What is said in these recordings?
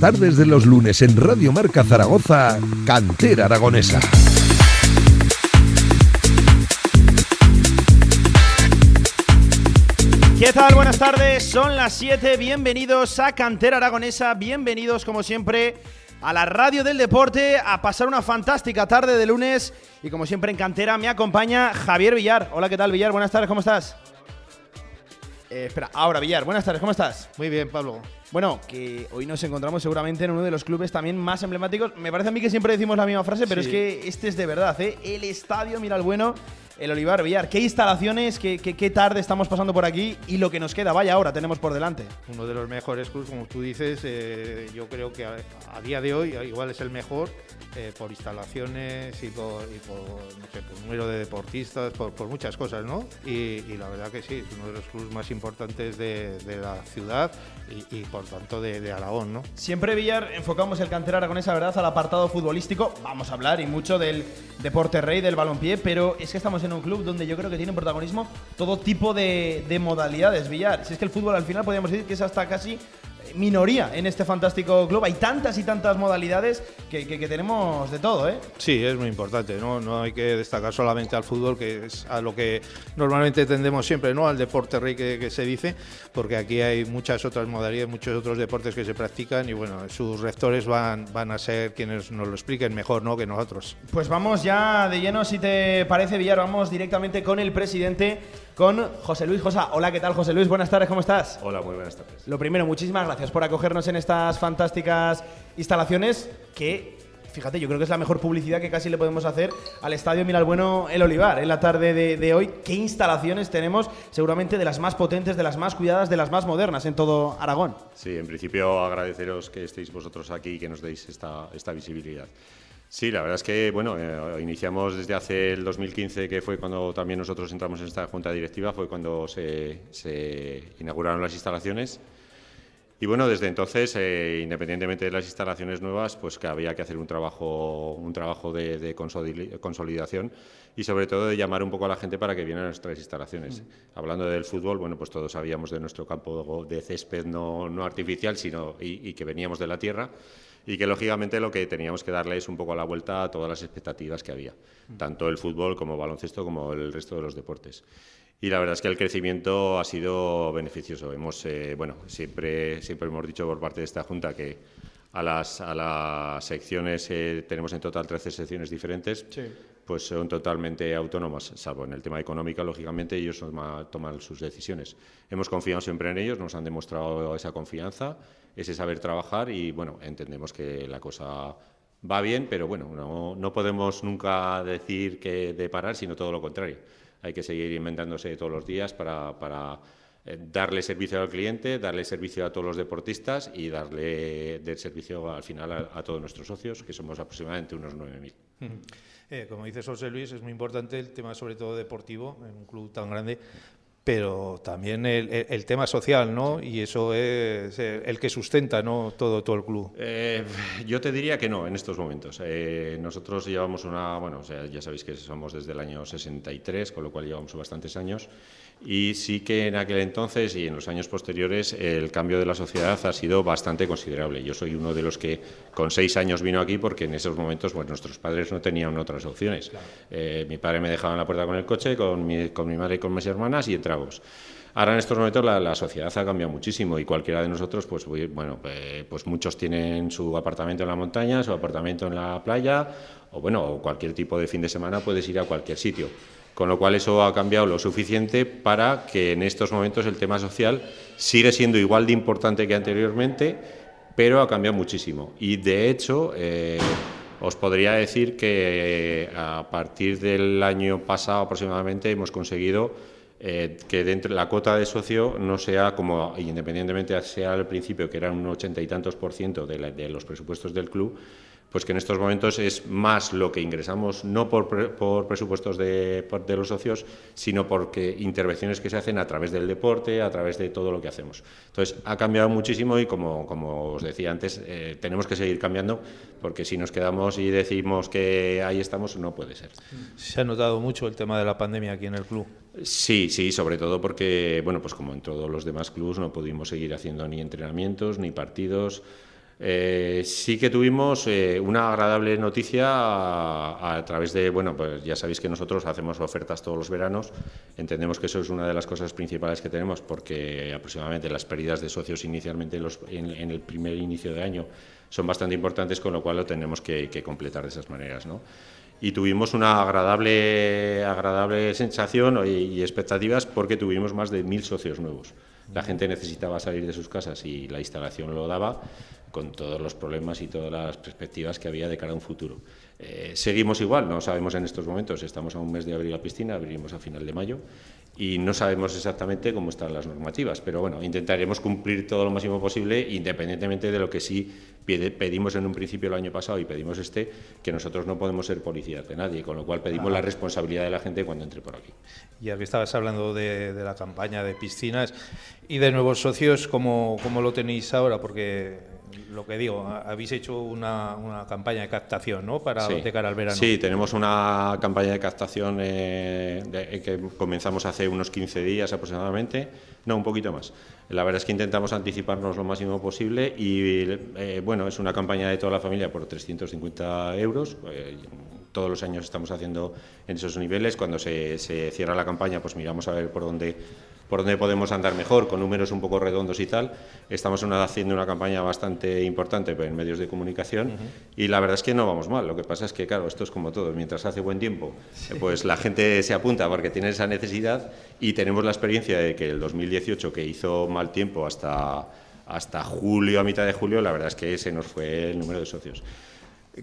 tardes de los lunes en Radio Marca Zaragoza, Cantera Aragonesa. ¿Qué tal? Buenas tardes, son las 7, bienvenidos a Cantera Aragonesa, bienvenidos como siempre a la radio del deporte, a pasar una fantástica tarde de lunes y como siempre en Cantera me acompaña Javier Villar. Hola, ¿qué tal Villar? Buenas tardes, ¿cómo estás? Eh, espera, ahora Villar, buenas tardes, ¿cómo estás? Muy bien, Pablo. Bueno, que hoy nos encontramos seguramente en uno de los clubes también más emblemáticos. Me parece a mí que siempre decimos la misma frase, pero es que este es de verdad, ¿eh? El estadio, mira el bueno, el Olivar Villar. ¿Qué instalaciones, qué, qué, tarde estamos pasando por aquí y lo que nos queda? Vaya ahora tenemos por delante. Uno de los mejores clubes, como tú dices, eh, yo creo que a, día de hoy igual es el mejor eh, por instalaciones y por, número de deportistas, por, muchas cosas, ¿no? Y, la verdad que sí, es uno de los clubes más importantes de, la ciudad y, por tanto de, Aragón, ¿no? Siempre, Villar, enfocamos el cantera aragonesa, ¿verdad?, al apartado futbolístico. Vamos a hablar y mucho del deporte rey, del balompié, pero es que estamos en un club donde yo creo que tiene protagonismo todo tipo de, de modalidades, Villar. Si es que el fútbol al final podríamos decir que es hasta casi minoría en este fantástico club. Hay tantas y tantas modalidades que, tenemos de todo, ¿eh? Sí, es muy importante, ¿no? No hay que destacar solamente al fútbol, que es a lo que normalmente tendemos siempre, ¿no? Al deporte rey que, se dice, porque aquí hay muchas otras modalidades, muchos otros deportes que se practican y bueno, sus rectores van, van a ser quienes nos lo expliquen mejor, ¿no? Que nosotros. Pues vamos ya de lleno, si te parece, Villar, vamos directamente con el presidente con José Luis Josa. Hola, ¿qué tal, José Luis? Buenas tardes, ¿cómo estás? Hola, muy buenas tardes. Lo primero, muchísimas gracias por acogernos en estas fantásticas instalaciones que fíjate, yo creo que es la mejor publicidad que casi le podemos hacer al Estadio Miralbueno El Olivar en la tarde de, hoy. ¿Qué instalaciones tenemos? Seguramente de las más potentes, de las más cuidadas, de las más modernas en todo Aragón. Sí, en principio agradeceros que estéis vosotros aquí y que nos deis esta, esta visibilidad. Sí, la verdad es que bueno, eh, iniciamos desde hace el 2015, que fue cuando también nosotros entramos en esta junta directiva, fue cuando se, inauguraron las instalaciones. Y bueno, desde entonces, eh, independientemente de las instalaciones nuevas, pues que había que hacer un trabajo, un trabajo de, consolidación y sobre todo de llamar un poco a la gente para que viera nuestras instalaciones. Mm. Hablando del fútbol, bueno, pues todos sabíamos de nuestro campo de césped no, no artificial, sino y que veníamos de la tierra y que lógicamente lo que teníamos que darle es un poco la vuelta a todas las expectativas que había, tanto el fútbol como baloncesto como el resto de los deportes. Y la verdad es que el crecimiento ha sido beneficioso. Hemos, eh, bueno, siempre, siempre hemos dicho por parte de esta Junta que a las, a las secciones, eh, tenemos en total 13 secciones diferentes, pues son totalmente autónomas, salvo en el tema económico, lógicamente ellos toman sus decisiones. Hemos confiado siempre en ellos, nos han demostrado esa confianza ese saber trabajar y bueno, entendemos que la cosa va bien, pero bueno, no, no podemos nunca decir que de parar, sino todo lo contrario. Hay que seguir inventándose todos los días para, para eh, darle servicio al cliente, darle servicio a todos los deportistas y darle del servicio al final a, todos nuestros socios, que somos aproximadamente unos 9.000. Eh, como dice José Luis, es muy importante el tema sobre todo deportivo en un club tan grande pero también el, tema social, ¿no? Y eso es el que sustenta, ¿no? Todo, todo el club. Eh, yo te diría que no, en estos momentos. Eh, nosotros llevamos una, bueno, o sea, ya sabéis que somos desde el año 63, con lo cual llevamos bastantes años, y sí que en aquel entonces y en los años posteriores el cambio de la sociedad ha sido bastante considerable. Yo soy uno de los que con seis años vino aquí porque en esos momentos pues, nuestros padres no tenían otras opciones. Eh, mi padre me dejaba en la puerta con el coche, con mi, con mi madre y con mis hermanas y Ahora en estos momentos la, sociedad ha cambiado muchísimo y cualquiera de nosotros, pues bueno, pues, pues muchos tienen su apartamento en la montaña, su apartamento en la playa, o bueno, cualquier tipo de fin de semana puedes ir a cualquier sitio. Con lo cual eso ha cambiado lo suficiente para que en estos momentos el tema social sigue siendo igual de importante que anteriormente, pero ha cambiado muchísimo. Y de hecho, eh, os podría decir que eh, a partir del año pasado aproximadamente hemos conseguido eh, que dentro de la cuota de socio no sea como, independientemente sea al principio, que era un ochenta y tantos por ciento de los presupuestos del club, pues que en estos momentos es más lo que ingresamos, no por, por presupuestos de, de, los socios, sino porque intervenciones que se hacen a través del deporte, a través de todo lo que hacemos. Entonces, ha cambiado muchísimo y, como, como os decía antes, eh, tenemos que seguir cambiando, porque si nos quedamos y decimos que ahí estamos, no puede ser. ¿Se ha notado mucho el tema de la pandemia aquí en el club? Sí, sí, sobre todo porque, bueno, pues como en todos los demás clubes no pudimos seguir haciendo ni entrenamientos, ni partidos, Eh, sí que tuvimos eh, una agradable noticia a, a, través de, bueno, pues ya sabéis que nosotros hacemos ofertas todos los veranos, entendemos que eso es una de las cosas principales que tenemos porque aproximadamente las pérdidas de socios inicialmente en, los, en, en el primer inicio de año son bastante importantes, con lo cual lo tenemos que, que completar de esas maneras, ¿no? y tuvimos una agradable, agradable sensación y, y, expectativas porque tuvimos más de mil socios nuevos. La gente necesitaba salir de sus casas y la instalación lo daba con todos los problemas y todas las perspectivas que había de cara a un futuro. Eh, seguimos igual, no sabemos en estos momentos, estamos a un mes de abrir la piscina, abrimos a final de mayo y no sabemos exactamente cómo están las normativas, pero bueno, intentaremos cumplir todo lo máximo posible, independientemente de lo que sí pedimos en un principio el año pasado y pedimos este, que nosotros no podemos ser policías de nadie, con lo cual pedimos ah. la responsabilidad de la gente cuando entre por aquí. Ya que estabas hablando de, de la campaña de piscinas y de nuevos socios, ¿cómo, cómo lo tenéis ahora? Porque lo que digo, habéis hecho una, una campaña de captación, ¿no? Para sí. de cara al verano. Sí, tenemos una campaña de captación eh, de, que comenzamos hace unos 15 días aproximadamente, no, un poquito más. La verdad es que intentamos anticiparnos lo máximo posible y, eh, bueno, es una campaña de toda la familia por 350 euros. Eh, todos los años estamos haciendo en esos niveles. Cuando se, se cierra la campaña, pues miramos a ver por dónde por dónde podemos andar mejor, con números un poco redondos y tal. Estamos una, haciendo una campaña bastante importante en medios de comunicación uh -huh. y la verdad es que no vamos mal. Lo que pasa es que, claro, esto es como todo. Mientras hace buen tiempo, sí. pues la gente se apunta porque tiene esa necesidad y tenemos la experiencia de que el 2018, que hizo mal tiempo hasta, hasta julio, a mitad de julio, la verdad es que se nos fue el número de socios.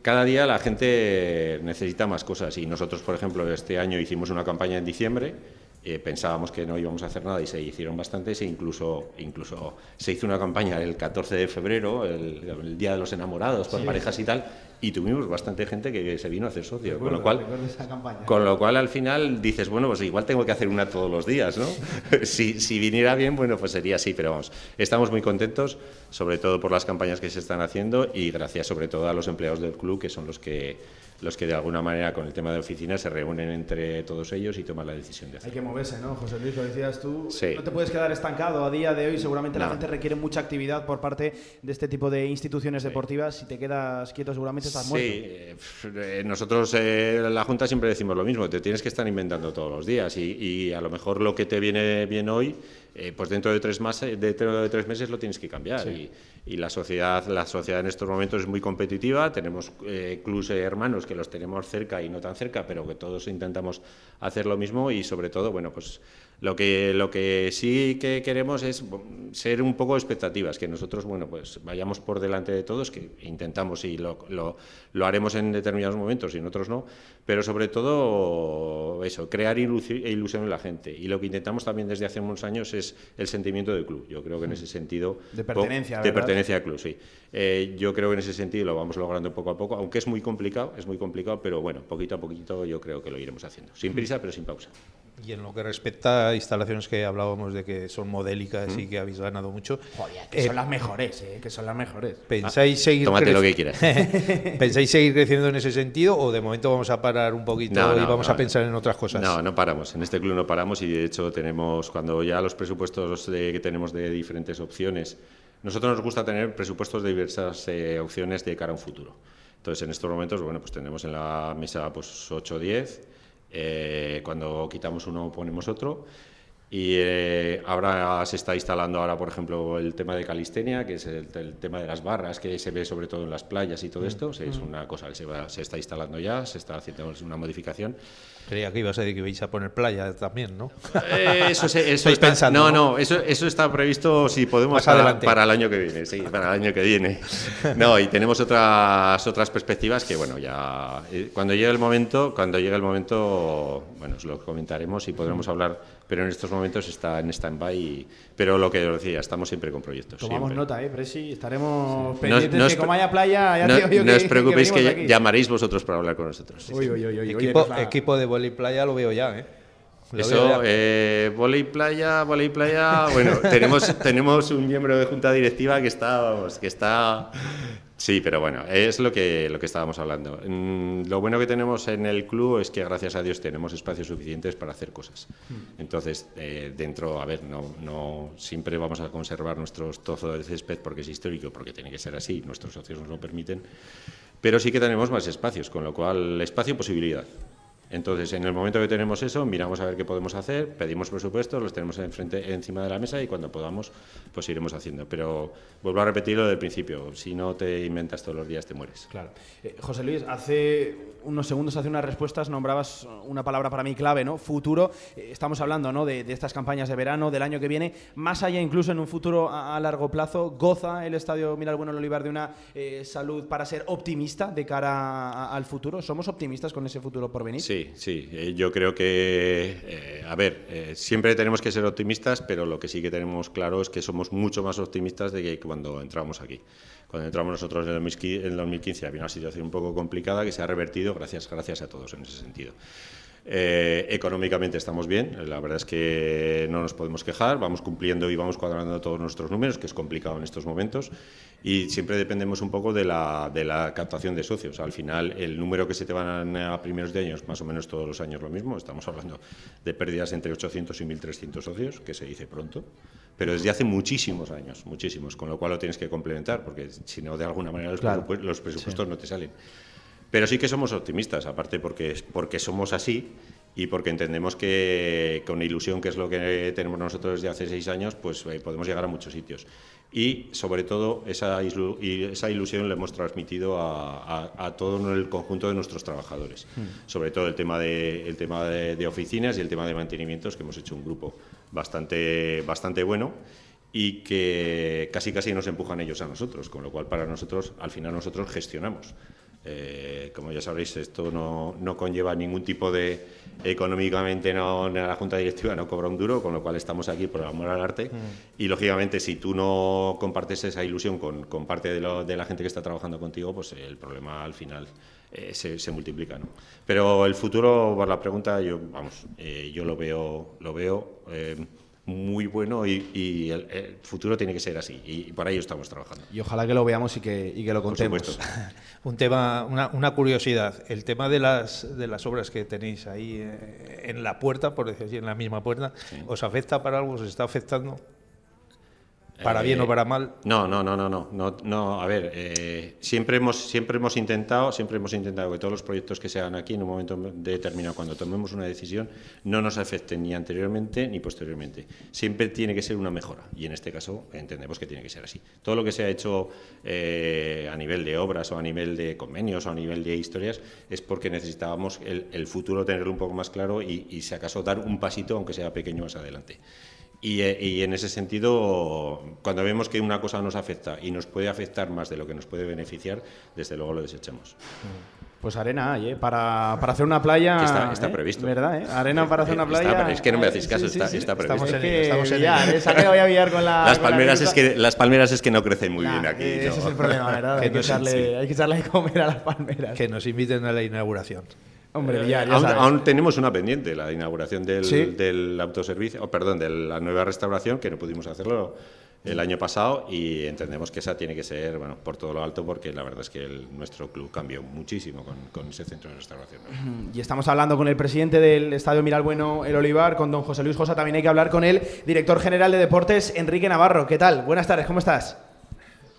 Cada día la gente necesita más cosas y nosotros, por ejemplo, este año hicimos una campaña en diciembre eh, pensábamos que no íbamos a hacer nada y se hicieron bastantes e incluso, incluso se hizo una campaña el 14 de febrero, el, el Día de los Enamorados, con sí. parejas y tal, y tuvimos bastante gente que se vino a hacer socio, recuerdo, con lo cual con lo cual al final dices, bueno, pues igual tengo que hacer una todos los días, ¿no? si, si viniera bien, bueno, pues sería así, pero vamos, estamos muy contentos, sobre todo por las campañas que se están haciendo y gracias sobre todo a los empleados del club, que son los que los que de alguna manera con el tema de oficina se reúnen entre todos ellos y toman la decisión de hacerlo. Hay que moverse, ¿no? José Luis, lo decías tú, sí. no te puedes quedar estancado a día de hoy, seguramente no. la gente requiere mucha actividad por parte de este tipo de instituciones sí. deportivas, si te quedas quieto seguramente estás muerto. Sí, eh, nosotros eh, la Junta siempre decimos lo mismo, te tienes que estar inventando todos los días y, y a lo mejor lo que te viene bien hoy eh, pues dentro de tres, más, de, de tres meses lo tienes que cambiar. Sí. Y, y, la, sociedad, la sociedad en estos momentos es muy competitiva, tenemos eh, clubes hermanos que los tenemos cerca y no tan cerca, pero que todos intentamos hacer lo mismo y sobre todo, bueno, pues lo que, lo que sí que queremos es ser un poco expectativas, que nosotros, bueno, pues vayamos por delante de todos, que intentamos y lo, lo, lo haremos en determinados momentos y en otros no, pero sobre todo eso, crear ilusión en la gente. Y lo que intentamos también desde hace unos años es el sentimiento del club. Yo creo que en ese sentido... De pertenencia, De pertenencia al club, sí. Eh, yo creo que en ese sentido lo vamos logrando poco a poco, aunque es muy complicado, es muy complicado, pero bueno, poquito a poquito yo creo que lo iremos haciendo. Sin prisa, pero sin pausa. Y en lo que respecta instalaciones que hablábamos de que son modélicas ¿Mm? y que habéis ganado mucho. Joder, que eh, son las mejores, eh, que son las mejores. ¿Pensáis ah, seguir Tómate lo que quieras. ¿Pensáis seguir creciendo en ese sentido o de momento vamos a parar un poquito no, no, y vamos no, a pensar en otras cosas? No, no paramos. En este club no paramos y de hecho tenemos, cuando ya los presupuestos de, que tenemos de diferentes opciones, nosotros nos gusta tener presupuestos de diversas eh, opciones de cara a un futuro. Entonces, en estos momentos, bueno, pues tenemos en la mesa pues 8 o 10 eh, cuando quitamos uno ponemos otro. Y eh, ahora se está instalando ahora, por ejemplo, el tema de calistenia, que es el, el, tema de las barras, que se ve sobre todo en las playas y todo mm. esto. Es una cosa que se, va, se está instalando ya, se está haciendo una modificación. Creía que ibas a decir que vais a poner playa también, ¿no? Eh, eso, eso está, pensando, no, no, eso, eso está previsto si podemos para, para, el año que viene, sí, para el año que viene. No, y tenemos otras otras perspectivas que bueno, ya eh, cuando llegue el momento, cuando llegue el momento, bueno, os lo comentaremos y podremos hablar, pero en estos momentos está en stand-by, pero lo que os decía, estamos siempre con proyectos. Tomamos siempre. nota, eh, Presi, estaremos sí. pendientes no, no que como haya playa, ya no, te digo yo no que, os preocupéis que, que llamaréis vosotros para hablar con nosotros. Uy, uy, uy, uy, equipo, oye, equipo de vóley playa lo veo ya, ¿eh? Lo Eso, eh, volei playa, volei playa. Bueno, tenemos, tenemos un miembro de junta directiva que está, vamos, que está Sí, pero bueno, es lo que, lo que estábamos hablando. Mm, lo bueno que tenemos en el club es que gracias a Dios tenemos espacios suficientes para hacer cosas. Mm. Entonces, eh, dentro, a ver, no, no siempre vamos a conservar nuestros trozos de césped porque es histórico, porque tiene que ser así, nuestros socios nos lo permiten, pero sí que tenemos más espacios, con lo cual, espacio posibilidad. Entonces, en el momento que tenemos eso, miramos a ver qué podemos hacer, pedimos presupuestos, los tenemos enfrente, encima de la mesa y cuando podamos, pues iremos haciendo. Pero vuelvo a repetirlo del principio, si no te inventas todos los días te mueres. Claro. Eh, José Luis, hace unos segundos, hace unas respuestas, nombrabas una palabra para mí clave, ¿no? Futuro. Eh, estamos hablando, ¿no? De, estas campañas de verano, del año que viene, más allá incluso en un futuro a, largo plazo, goza el Estadio Miral Bueno Olivar de una eh, salud para ser optimista de cara al futuro. ¿Somos optimistas con ese futuro por venir? Sí, Sí. Eh, yo creo que, a ver, siempre tenemos que ser optimistas, pero lo que sí que tenemos claro es que somos mucho más optimistas de que cuando entramos aquí. Cuando entramos nosotros en el 2015 había una situación un poco complicada que se ha revertido gracias, gracias a todos en ese sentido. Eh, económicamente estamos bien, la verdad es que no nos podemos quejar, vamos cumpliendo y vamos cuadrando todos nuestros números, que es complicado en estos momentos, y siempre dependemos un poco de la, de la captación de socios. Al final, el número que se te van a primeros de años, más o menos todos los años lo mismo, estamos hablando de pérdidas entre 800 y 1.300 socios, que se dice pronto, pero desde hace muchísimos años, muchísimos, con lo cual lo tienes que complementar, porque si no, de alguna manera los, presupuestos no te salen. Pero sí que somos optimistas, aparte porque, porque somos así y porque entendemos que con ilusión, que es lo que tenemos nosotros desde hace seis años, pues eh, podemos llegar a muchos sitios. Y sobre todo esa, esa ilusión le hemos transmitido a, todo el conjunto de nuestros trabajadores. Hmm. Sobre todo el tema, de, el tema de, oficinas y el tema de mantenimientos, que hemos hecho un grupo bastante, bastante bueno y que casi casi nos empujan ellos a nosotros, con lo cual para nosotros, al final nosotros gestionamos. Eh, como ya sabréis, esto no, no, conlleva ningún tipo de. Económicamente, no, la Junta Directiva no cobra un duro, con lo cual estamos aquí por amor al arte. Mm. Y lógicamente, si tú no compartes esa ilusión con, con parte de, de, la gente que está trabajando contigo, pues el problema al final eh, se, se, multiplica. ¿no? Pero el futuro, por la pregunta, yo, vamos, eh, yo lo veo. Lo veo muy bueno y, el, futuro tiene que ser así y, por ello estamos trabajando. Y ojalá que lo veamos y que, y que lo contemos. Un tema, una, una, curiosidad, el tema de las, de las obras que tenéis ahí eh, en la puerta, por decir así, en la misma puerta, ¿os afecta para algo? ¿Os está afectando? ¿Para bien o eh, para mal? No, no, no, no, no, no, a ver, eh, siempre, hemos, siempre hemos intentado, siempre hemos intentado que todos los proyectos que se hagan aquí en un momento determinado, cuando tomemos una decisión, no nos afecten ni anteriormente ni posteriormente. Siempre tiene que ser una mejora y en este caso entendemos que tiene que ser así. Todo lo que se ha hecho eh, a nivel de obras o a nivel de convenios o a nivel de historias es porque necesitábamos el, futuro tenerlo un poco más claro y, y si acaso dar un pasito, aunque sea pequeño, más adelante. Eh, y, en ese sentido, cuando vemos que una cosa nos afecta y nos puede afectar más de lo que nos puede beneficiar, desde luego lo desechamos. Pues arena hay, ¿eh? Para, para hacer una playa. está, ¿eh? previsto. ¿Verdad? Eh? Arena para hacer una playa. es que no me hacéis caso, está, está, previsto. Estamos en, estamos en ya, que voy a pillar con la. Las palmeras, es que, las palmeras es que no crecen muy bien aquí. Ese es el problema, ¿verdad? hay, que echarle, hay que echarle a comer a las palmeras. Que nos inviten a la inauguración. Hombre, ya, aún, tenemos una pendiente, la inauguración del, del autoservicio, o perdón, de la nueva restauración, que no pudimos hacerlo el año pasado y entendemos que esa tiene que ser bueno, por todo lo alto porque la verdad es que nuestro club cambió muchísimo con, con, ese centro de restauración. Y estamos hablando con el presidente del Estadio Miralbueno, el Olivar, con don José Luis Josa, también hay que hablar con el director general de deportes, Enrique Navarro. ¿Qué tal? Buenas tardes, ¿cómo estás?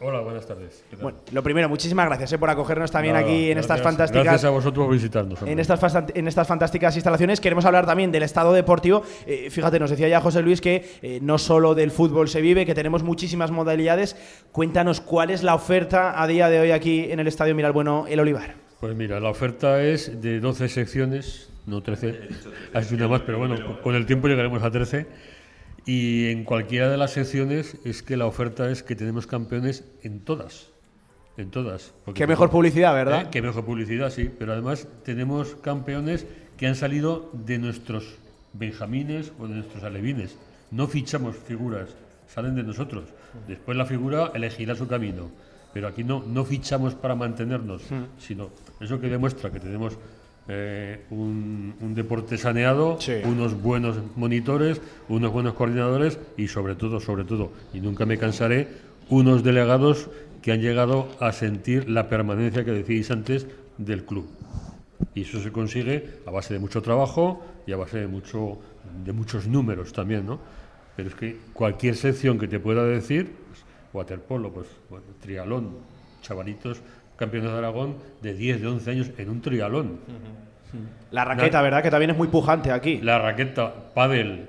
Hola, buenas tardes. Bueno, lo primero, muchísimas gracias eh, por acogernos también aquí en estas fantásticas. Gracias a vosotros visitarnos. En estas, en estas fantásticas instalaciones queremos hablar también del estado deportivo. Eh, fíjate, nos decía ya José Luis que eh, no solo del fútbol se vive, que tenemos muchísimas modalidades. Cuéntanos cuál es la oferta a día de hoy aquí en el Estadio Miralbueno El Olivar. Pues mira, la oferta es de 12 secciones, no 13, hay una más, pero bueno, con el tiempo llegaremos a 13 y en cualquiera de las secciones es que la oferta es que tenemos campeones en todas. En todas. Qué mejor publicidad, ¿verdad? ¿Eh? Qué mejor publicidad, sí. Pero además tenemos campeones que han salido de nuestros benjamines o de nuestros alevines. No fichamos figuras, salen de nosotros. Después la figura elegirá su camino. Pero aquí no, no fichamos para mantenernos, hmm. sino eso que demuestra que tenemos eh, un, deporte saneado, unos buenos monitores, unos buenos coordinadores y sobre todo, sobre todo, y nunca me cansaré, unos delegados que han llegado a sentir la permanencia que decíais antes del club. Y eso se consigue a base de mucho trabajo y a base de, mucho, de muchos números también, ¿no? Pero es que cualquier sección que te pueda decir, pues, waterpolo, pues, bueno, trialón, chavalitos, campeones de Aragón de 10, de 11 años en un trialón. La raqueta, ¿verdad? Que también es muy pujante aquí. La raqueta, pádel.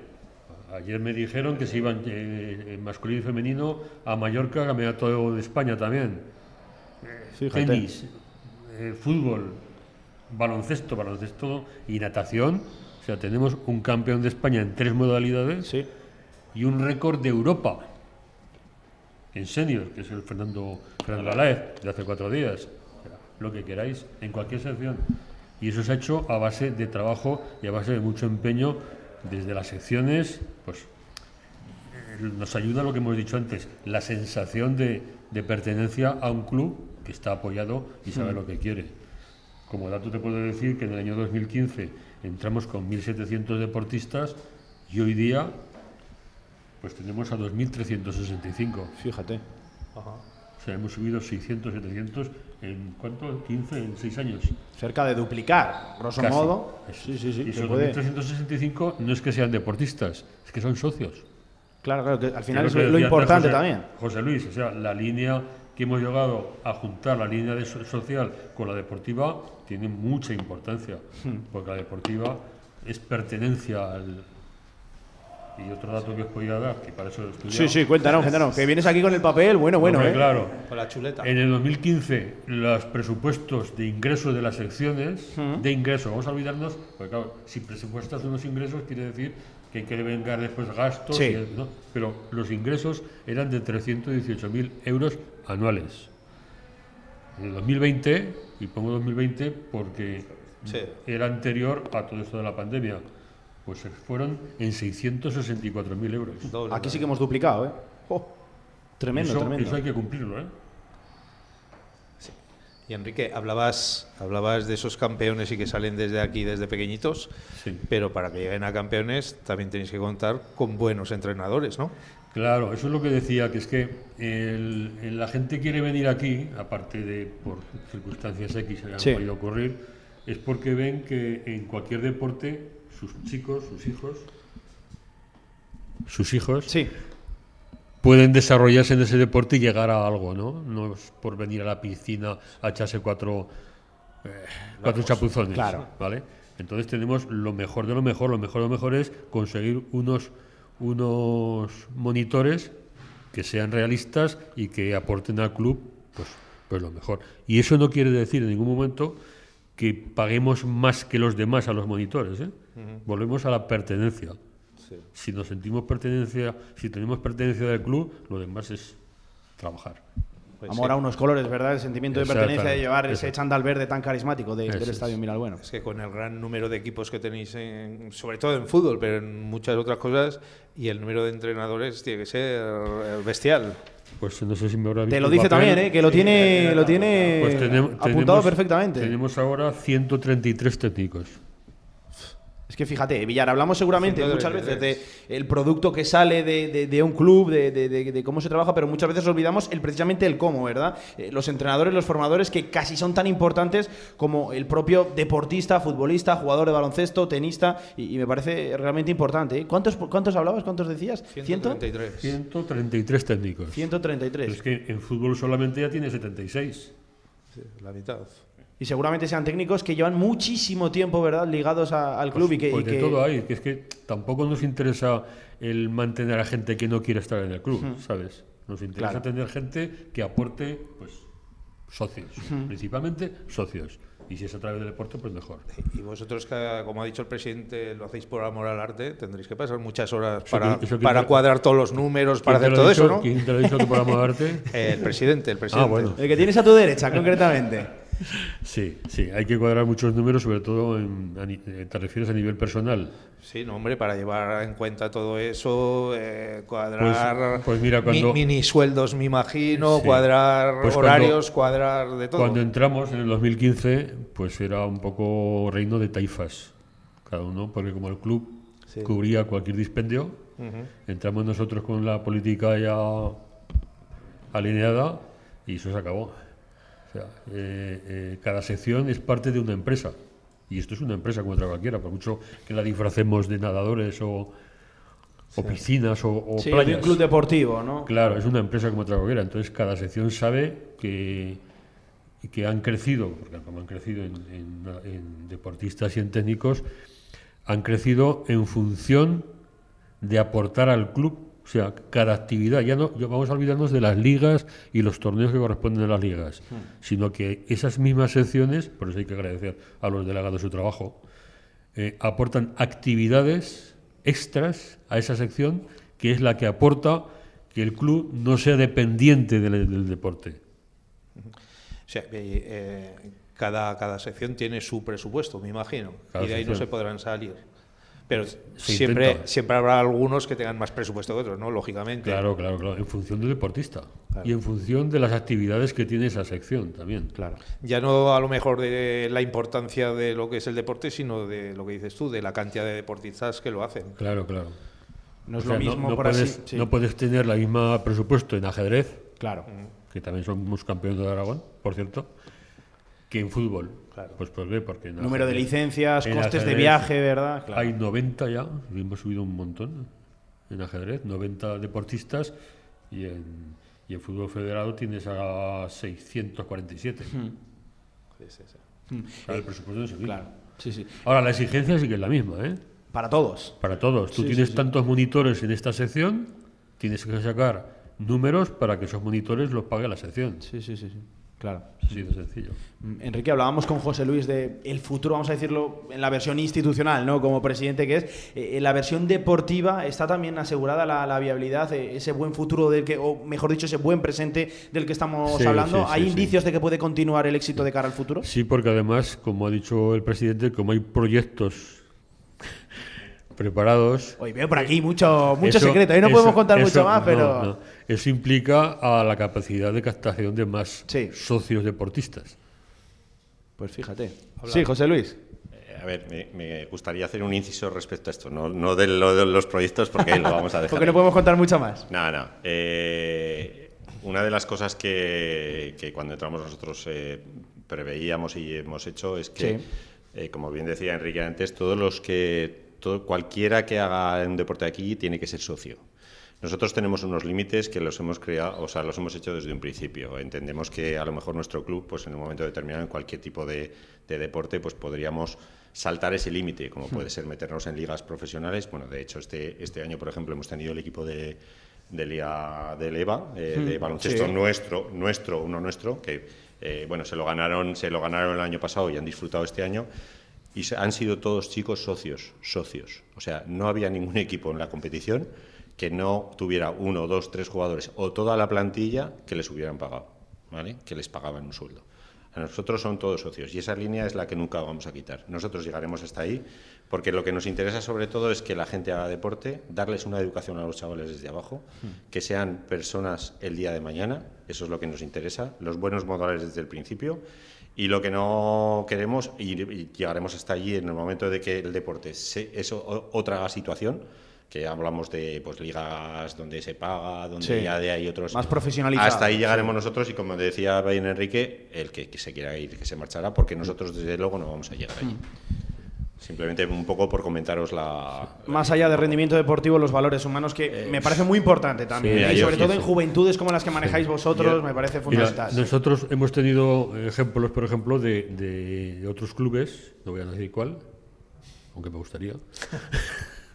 Ayer me dijeron que se iban eh, en masculino y femenino a Mallorca, campeonato de España también. Tenis, eh, fútbol, baloncesto, baloncesto y natación. O sea, tenemos un campeón de España en tres modalidades Sí. y un récord de Europa en senior, que es el Fernando, Fernando Alaez, de hace cuatro días. Lo que queráis, en cualquier sección. Y eso se ha hecho a base de trabajo y a base de mucho empeño desde las secciones, pues eh, nos ayuda lo que hemos dicho antes, la sensación de, de pertenencia a un club que está apoyado y sabe lo que quiere. Como dato te puedo decir que en el año 2015 entramos con 1.700 deportistas y hoy día pues tenemos a 2.365. Fíjate. O sea, hemos subido 600, 700 en ¿cuánto? 15, en 6 años. Cerca de duplicar, grosso Casi. modo. Eso. Sí, sí, sí. Y esos puede. 2.365 no es que sean deportistas, es que son socios. Claro, claro, que al final es lo importante José- también. José Luis, o sea, la línea que hemos llegado a juntar, la línea de so- social con la deportiva, tiene mucha importancia, Hmm. porque la deportiva es pertenencia al... Y otro dato que os podía dar, que para eso estudiado. Sí, sí, cuéntanos, cuéntanos. Que vienes aquí con el papel, bueno, bueno, Hombre, ¿eh? claro. Con la chuleta. En el 2015, los presupuestos de ingresos de las secciones, de ingresos, vamos a olvidarnos, porque claro, si presupuestas unos ingresos quiere decir que hay que vengar después gastos, Sí. y- ¿no? pero los ingresos eran de 318.000 euros anuales. En el 2020, y pongo 2020 porque Sí. era anterior a todo esto de la pandemia, pues se fueron en 664.000 euros. Doble, Aquí sí que hemos duplicado, ¿eh? Oh, tremendo, eso, tremendo. eso hay que cumplirlo, ¿eh? Y Enrique, hablabas, hablabas de esos campeones y que salen desde aquí, desde pequeñitos, Sí. pero para que lleguen a campeones también tenéis que contar con buenos entrenadores, ¿no? Claro, eso es lo que decía, que es que el- el- la gente quiere venir aquí, aparte de por circunstancias X que han Sí. podido ocurrir, es porque ven que en cualquier deporte sus chicos, sus hijos, sus hijos Sí, pueden desarrollarse en ese deporte y llegar a algo, ¿no? No es por venir a la piscina a echarse cuatro, eh, cuatro chapuzones, claro. ¿vale? Entonces tenemos lo mejor de lo mejor, lo mejor de lo mejor es conseguir unos, unos monitores que sean realistas y que aporten al club pues, pues lo mejor. Y eso no quiere decir en ningún momento que paguemos más que los demás a los monitores. ¿eh? Volvemos a la pertenencia. Si nos sentimos pertenencia, si tenemos pertenencia del club, lo demás es trabajar. Pues amor sí. a unos colores, ¿verdad? El sentimiento de pertenencia de llevar ese Exacto. chándal verde tan carismático de- del es. Estadio Miralbueno. Es que con el gran número de equipos que tenéis, en- sobre todo en fútbol, pero en muchas otras cosas, y el número de entrenadores tiene que ser eh, bestial. Pues no sé si me habrá visto Te lo dice papel. también, ¿eh? Que lo tiene, lo tiene Pues tenem- apuntado tenemos- perfectamente. Tenemos ahora 133 técnicos. Que fíjate, Villar, hablamos seguramente muchas veces de el producto que sale de, de- de un club, de, de- de- de cómo se trabaja, pero muchas veces olvidamos el, precisamente el cómo, ¿verdad? Eh, los entrenadores, los formadores que casi son tan importantes como el propio deportista, futbolista, jugador de baloncesto, tenista, y, y me parece realmente importante. ¿eh? ¿Cuántos, ¿Cuántos hablabas? ¿Cuántos decías? ¿Ciento? 133. 133 técnicos. Pero 133. es que en fútbol solamente ya tiene 76. Sí, la mitad. Y seguramente sean técnicos que llevan muchísimo tiempo, ¿verdad?, ligados a- al club y que... Pues y de que- todo hay, que es que tampoco nos interesa el mantener a gente que no quiere estar en el club, ¿sabes? Nos interesa Claro. tener gente que aporte, pues, socios, principalmente socios. Y si es a través del deporte, pues mejor. Y vosotros, que, como ha dicho el presidente, lo hacéis por amor al arte, tendréis que pasar muchas horas Eso para, que- eso que para cuadrar todos los números, para ¿Quién hacer todo dicho? eso, ¿no? ¿Quién te lo ha dicho que por amor al arte? Eh, el presidente, el presidente. Ah, bueno. El que tienes a tu derecha, concretamente. Sí, sí, hay que cuadrar muchos números, sobre todo en, eh, te refieres a nivel personal. Sí, no, hombre, para llevar en cuenta todo eso, eh, cuadrar Pues- pues mira, cuando- mi- mini sueldos, me imagino, Sí. cuadrar Pues cuando- horarios, cuadrar de todo. Cuando entramos en el 2015, pues era un poco reino de taifas, cada uno, porque como el club Sí. cubría cualquier dispendio, entramos nosotros con la política ya alineada y eso se acabó. O sea, eh, eh, cada sección es parte de una empresa. Y esto es una empresa como otra cualquiera, por mucho que la disfracemos de nadadores o, o piscinas o, o Sí, playas. un club deportivo, ¿no? Claro, es una empresa como otra cualquiera. Entonces, cada sección sabe que, que han crecido, porque como han crecido en, en- en deportistas y en técnicos, han crecido en función de aportar al club. O sea, cada actividad, ya no ya vamos a olvidarnos de las ligas y los torneos que corresponden a las ligas, sino que esas mismas secciones, por eso hay que agradecer a los delegados su trabajo, eh, aportan actividades extras a esa sección que es la que aporta que el club no sea dependiente del, del deporte. O sea, eh, cada, cada sección tiene su presupuesto, me imagino, Cada y de ahí no se podrán salir. Pero Se siempre, intenta. siempre habrá algunos que tengan más presupuesto que otros, ¿no? Lógicamente. Claro, claro, claro, en función del deportista Claro. y en función de las actividades que tiene esa sección también. Claro. Ya no a lo mejor de la importancia de lo que es el deporte, sino de lo que dices tú, de la cantidad de deportistas que lo hacen. Claro, claro. No es O sea, lo mismo no, por puedes, así. sí. no puedes tener la misma presupuesto en ajedrez, Claro. que también somos campeones de Aragón, por cierto, que en fútbol. Claro. Pues ¿por qué? Porque Número de licencias, en costes de viaje, ¿verdad? Claro. Hay 90 ya, hemos subido un montón en ajedrez, 90 deportistas y en, y en fútbol federado tienes a 647. Sí, sí, sí. Claro, el presupuesto es el mismo. Claro. Ahora, la exigencia sí que es la misma, ¿eh? Para todos. Para todos. Tú tienes tantos monitores en esta sección, tienes que sacar números para que esos monitores los pague la sección. Sí, sí, sí, sí. Claro. Así de sencillo. Mm, Enrique, hablábamos con José Luis de el futuro, vamos a decirlo, en la versión institucional, ¿no? Como presidente que es. Eh, en la versión deportiva está también asegurada la, la viabilidad, eh, ese buen futuro del que, o mejor dicho, ese buen presente del que estamos Sí, hablando. sí, sí, ¿Hay sí. indicios de que puede continuar el éxito de cara al futuro? Sí, porque además, como ha dicho el presidente, como hay proyectos preparados, Hoy veo por aquí mucho, mucho Eso- secreto. Ahí no eso- podemos contar eso- mucho más, no, pero. no. Eso implica a la capacidad de captación de más Sí. socios deportistas. Pues fíjate. Sí, José Luis. Eh, A ver, me, me gustaría hacer un inciso respecto a esto, no, no de, lo de los proyectos, porque lo vamos a dejar. Porque no podemos contar mucho más. No, no. Eh, una de las cosas que, que cuando entramos nosotros eh, preveíamos y hemos hecho es que, Sí. eh, como bien decía Enrique antes, todos los que todo, cualquiera que haga un deporte aquí tiene que ser socio. Nosotros tenemos unos límites que los hemos creado, o sea, los hemos hecho desde un principio. Entendemos que a lo mejor nuestro club, pues en un momento determinado, en cualquier tipo de, de deporte, pues podríamos saltar ese límite, como puede ser meternos en ligas profesionales. Bueno, de hecho, este, este año, por ejemplo, hemos tenido el equipo de, de Liga del EVA, eh, de baloncesto sí. nuestro, nuestro, uno nuestro, que eh, bueno, se lo ganaron, se lo ganaron el año pasado y han disfrutado este año. Y han sido todos chicos socios, socios. O sea, no había ningún equipo en la competición que no tuviera uno, dos, tres jugadores o toda la plantilla que les hubieran pagado, ¿vale? Que les pagaban un sueldo. A nosotros son todos socios y esa línea es la que nunca vamos a quitar. Nosotros llegaremos hasta ahí porque lo que nos interesa sobre todo es que la gente haga deporte, darles una educación a los chavales desde abajo, que sean personas el día de mañana, eso es lo que nos interesa, los buenos modales desde el principio y lo que no queremos, y, y llegaremos hasta allí en el momento de que el deporte se- es o- otra situación, que hablamos de pues ligas donde se paga, donde Sí. ya de hay otros... Más profesionalizado, Hasta ahí llegaremos nosotros y como decía bien Enrique, el que, que se quiera ir, que se marchará, porque nosotros desde luego no vamos a llegar allí. Simplemente un poco por comentaros la... Más allá de rendimiento deportivo, los valores humanos, que me parece muy importante también. sí, ¿eh? y yo- sobre todo en sí. juventudes como las que manejáis vosotros, Yo- me parece Mira, fundamental. nosotros hemos tenido ejemplos, por ejemplo, de, de otros clubes, no voy a decir cuál, aunque me gustaría,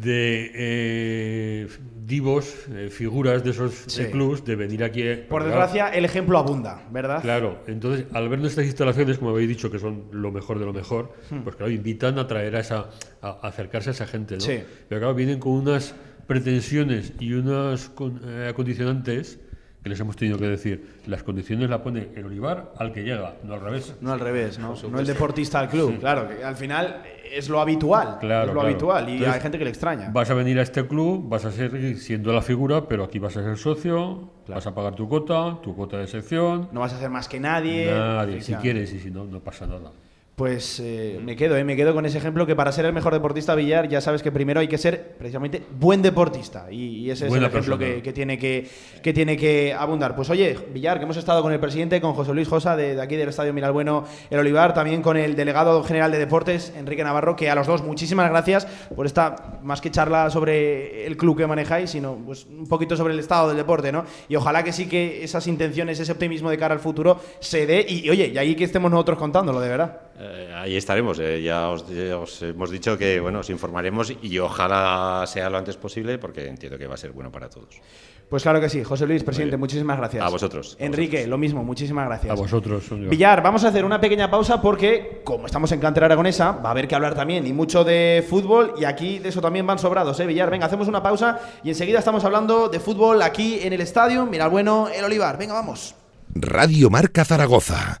de eh, divos, eh, figuras de esos Sí. clubes, de venir aquí. eh, Por desgracia, el ejemplo abunda, ¿verdad? Claro, entonces al ver nuestras instalaciones, como habéis dicho, que son lo mejor de lo mejor, pues claro, invitan a traer a esa, a a acercarse a esa gente, ¿no? Sí. Pero claro, vienen con unas pretensiones y unas con- eh, condicionantes que les hemos tenido que decir. Las condiciones las pone el Olivar al que llega, no al revés. No al revés, ¿no? No el deportista al club, claro, que al final es lo habitual. Claro, es lo claro. habitual y Entonces, hay gente que le extraña. Vas a venir a este club, vas a seguir siendo la figura, pero aquí vas a ser socio, vas a pagar tu cuota, tu cuota de sección. No vas a ser más que nadie. Nadie, si quieres y si no, no pasa nada. Pues eh, me quedo, eh, me quedo con ese ejemplo que para ser el mejor deportista Villar ya sabes que primero hay que ser precisamente buen deportista y, ese es el ejemplo que, tiene que, que, tiene que abundar. Pues oye, Villar, que hemos estado con el presidente, con José Luis Josa de, aquí del Estadio Miralbueno, el Olivar, también con el delegado general de deportes, Enrique Navarro, que a los dos muchísimas gracias por esta, más que charla sobre el club que manejáis, sino pues un poquito sobre el estado del deporte, ¿no? Y ojalá que sí que esas intenciones, ese optimismo de cara al futuro se dé y, y oye, y ahí que estemos nosotros contándolo, de verdad. Eh, ahí estaremos. Eh, ya, os, hemos dicho que bueno, os informaremos y ojalá sea lo antes posible porque entiendo que va a ser bueno para todos. Pues claro que sí. José Luis, presidente, muchísimas gracias. A vosotros. Enrique, lo mismo, muchísimas gracias. A vosotros. Villar, vamos a hacer una pequeña pausa porque, como estamos en cantera aragonesa, va a haber que hablar también y mucho de fútbol y aquí de eso también van sobrados, ¿eh, Villar? Venga, hacemos una pausa y enseguida estamos hablando de fútbol aquí en el estadio. Mira, bueno, el Olivar. Venga, vamos. Radio Marca Zaragoza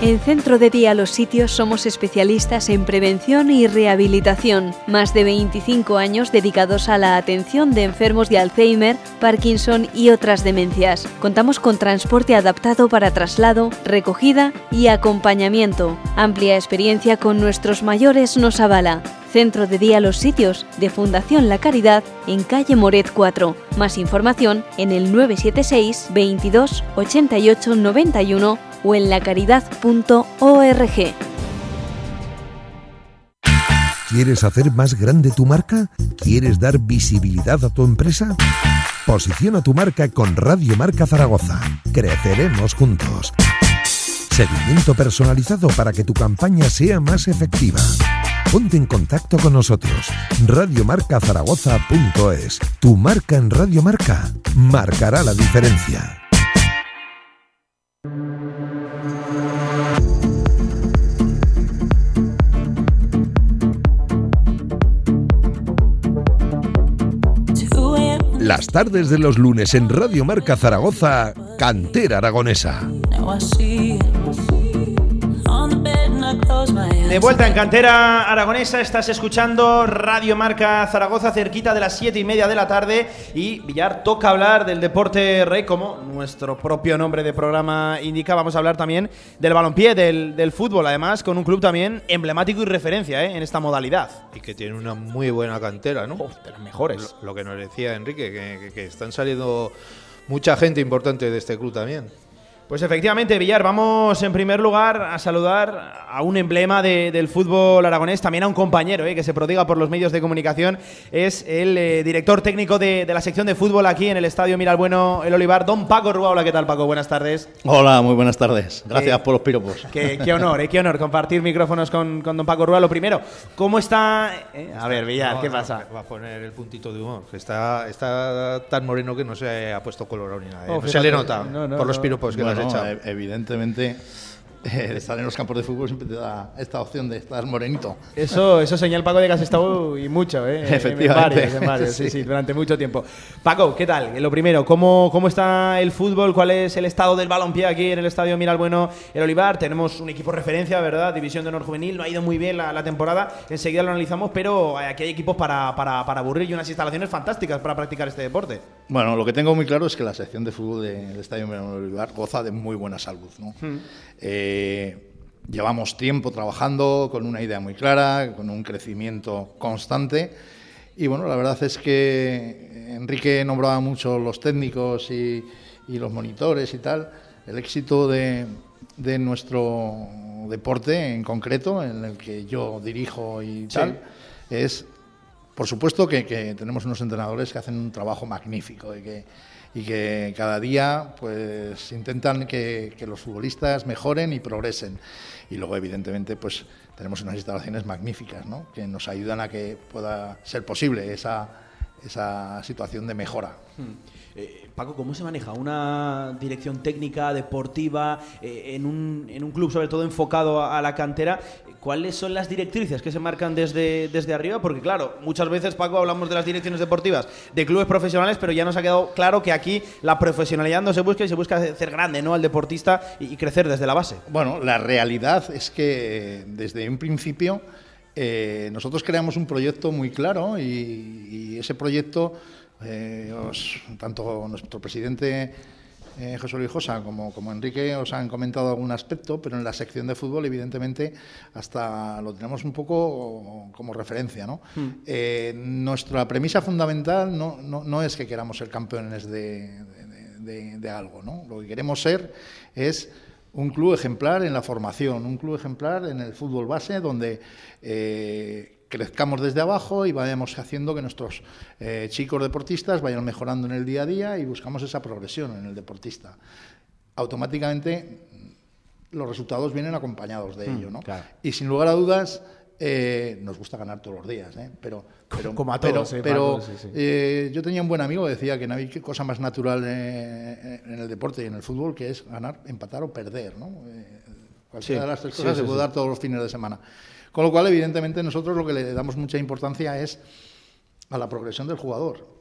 En Centro de Día Los Sitios somos especialistas en prevención y rehabilitación. Más de 25 años dedicados a la atención de enfermos de Alzheimer, Parkinson y otras demencias. Contamos con transporte adaptado para traslado, recogida y acompañamiento. Amplia experiencia con nuestros mayores nos avala. Centro de Día Los Sitios de Fundación La Caridad en calle Moret 4. Más información en el 976 22 88 91 o en lacaridad.org. ¿Quieres hacer más grande tu marca? ¿Quieres dar visibilidad a tu empresa? Posiciona tu marca con Radio Marca Zaragoza. Creceremos juntos. Seguimiento personalizado para que tu campaña sea más efectiva. Ponte en contacto con nosotros. Radiomarcazaragoza.es. Tu marca en Radio Marca marcará la diferencia. Las tardes de los lunes en Radio Marca Zaragoza, Cantera Aragonesa. De vuelta en cantera aragonesa, estás escuchando Radio Marca Zaragoza cerquita de las 7 y media de la tarde y Villar toca hablar del deporte rey como nuestro propio nombre de programa indica. Vamos a hablar también del balompié, del, fútbol, además con un club también emblemático y referencia ¿eh? en esta modalidad. Y que tiene una muy buena cantera, ¿no? de las mejores. Lo, que nos decía Enrique, que están saliendo mucha gente importante de este club también. Pues efectivamente, Villar, vamos en primer lugar a saludar a un emblema del fútbol aragonés, también a un compañero eh, que se prodiga por los medios de comunicación, es el eh, director técnico de, la sección de fútbol aquí en el Estadio Miralbueno, el Olivar, don Paco Rúa. Hola, ¿qué tal Paco? Buenas tardes. Hola, muy buenas tardes. Gracias por los piropos. Qué, honor, eh, qué honor compartir micrófonos con, don Paco Rúa. Lo primero, ¿cómo está? a ver, Villar, ¿qué pasa? va a poner el puntito de humor, está, está tan moreno que no se ha puesto colorado ni nada. Oh, se le nota por los piropos que e- evidentemente eh, estar en los campos de fútbol siempre te da esta opción de estar morenito. Eso, eso señal Paco de que has estado y mucho, ¿eh? Efectivamente. sí. sí. durante mucho tiempo. Paco, ¿qué tal? Lo primero, ¿cómo, ¿cómo está el fútbol? ¿Cuál es el estado del balompié aquí en el estadio Miralbueno, el Olivar? Tenemos un equipo referencia, ¿verdad? División de honor juvenil, no ha ido muy bien la, temporada, enseguida lo analizamos, pero aquí hay equipos para, para, para, aburrir y unas instalaciones fantásticas para practicar este deporte. Bueno, lo que tengo muy claro es que la sección de fútbol del estadio Miralbueno Olivar goza de muy buena salud, ¿no? Hmm. Eh, llevamos tiempo trabajando con una idea muy clara, con un crecimiento constante. Y bueno, la verdad es que Enrique nombraba mucho los técnicos y, los monitores y tal. El éxito de, nuestro deporte en concreto, en el que yo dirijo y tal, es, por supuesto, que, tenemos unos entrenadores que hacen un trabajo magnífico y que y que cada día pues intentan que, los futbolistas mejoren y progresen. Y luego, evidentemente, pues tenemos unas instalaciones magníficas ¿no? que nos ayudan a que pueda ser posible esa, esa situación de mejora. Eh, Paco, ¿cómo se maneja una dirección técnica, deportiva, eh, en, un, en, un, club sobre todo enfocado a, la cantera? ¿Cuáles son las directrices que se marcan desde, desde arriba? Porque claro, muchas veces, Paco, hablamos de las direcciones deportivas de clubes profesionales, pero ya nos ha quedado claro que aquí la profesionalidad no se busca y se busca hacer grande ¿no? al deportista y, crecer desde la base. Bueno, la realidad es que desde un principio eh, nosotros creamos un proyecto muy claro y ese proyecto, eh, os, tanto nuestro presidente eh, José Luis Josa como, como, Enrique os han comentado algún aspecto, pero en la sección de fútbol, evidentemente, hasta lo tenemos un poco como referencia. ¿no? Mm. Eh, nuestra premisa fundamental no, no, no, es que queramos ser campeones de, de, de, de algo, ¿no? lo que queremos ser es un club ejemplar en la formación, un club ejemplar en el fútbol base, donde eh, crezcamos desde abajo y vayamos haciendo que nuestros eh, chicos deportistas vayan mejorando en el día a día y buscamos esa progresión en el deportista. Automáticamente los resultados vienen acompañados de ello, ¿no? Claro. Y sin lugar a dudas, eh, nos gusta ganar todos los días, ¿eh? pero, pero, como a todos, pero, eh, pero Paco, sí, sí. Eh, yo tenía un buen amigo que decía que no hay cosa más natural eh, en el deporte y en el fútbol que es ganar, empatar o perder, ¿no? Cualquiera Sí, de las tres cosas se puede dar todos los fines de semana. Con lo cual, evidentemente, nosotros lo que le damos mucha importancia es a la progresión del jugador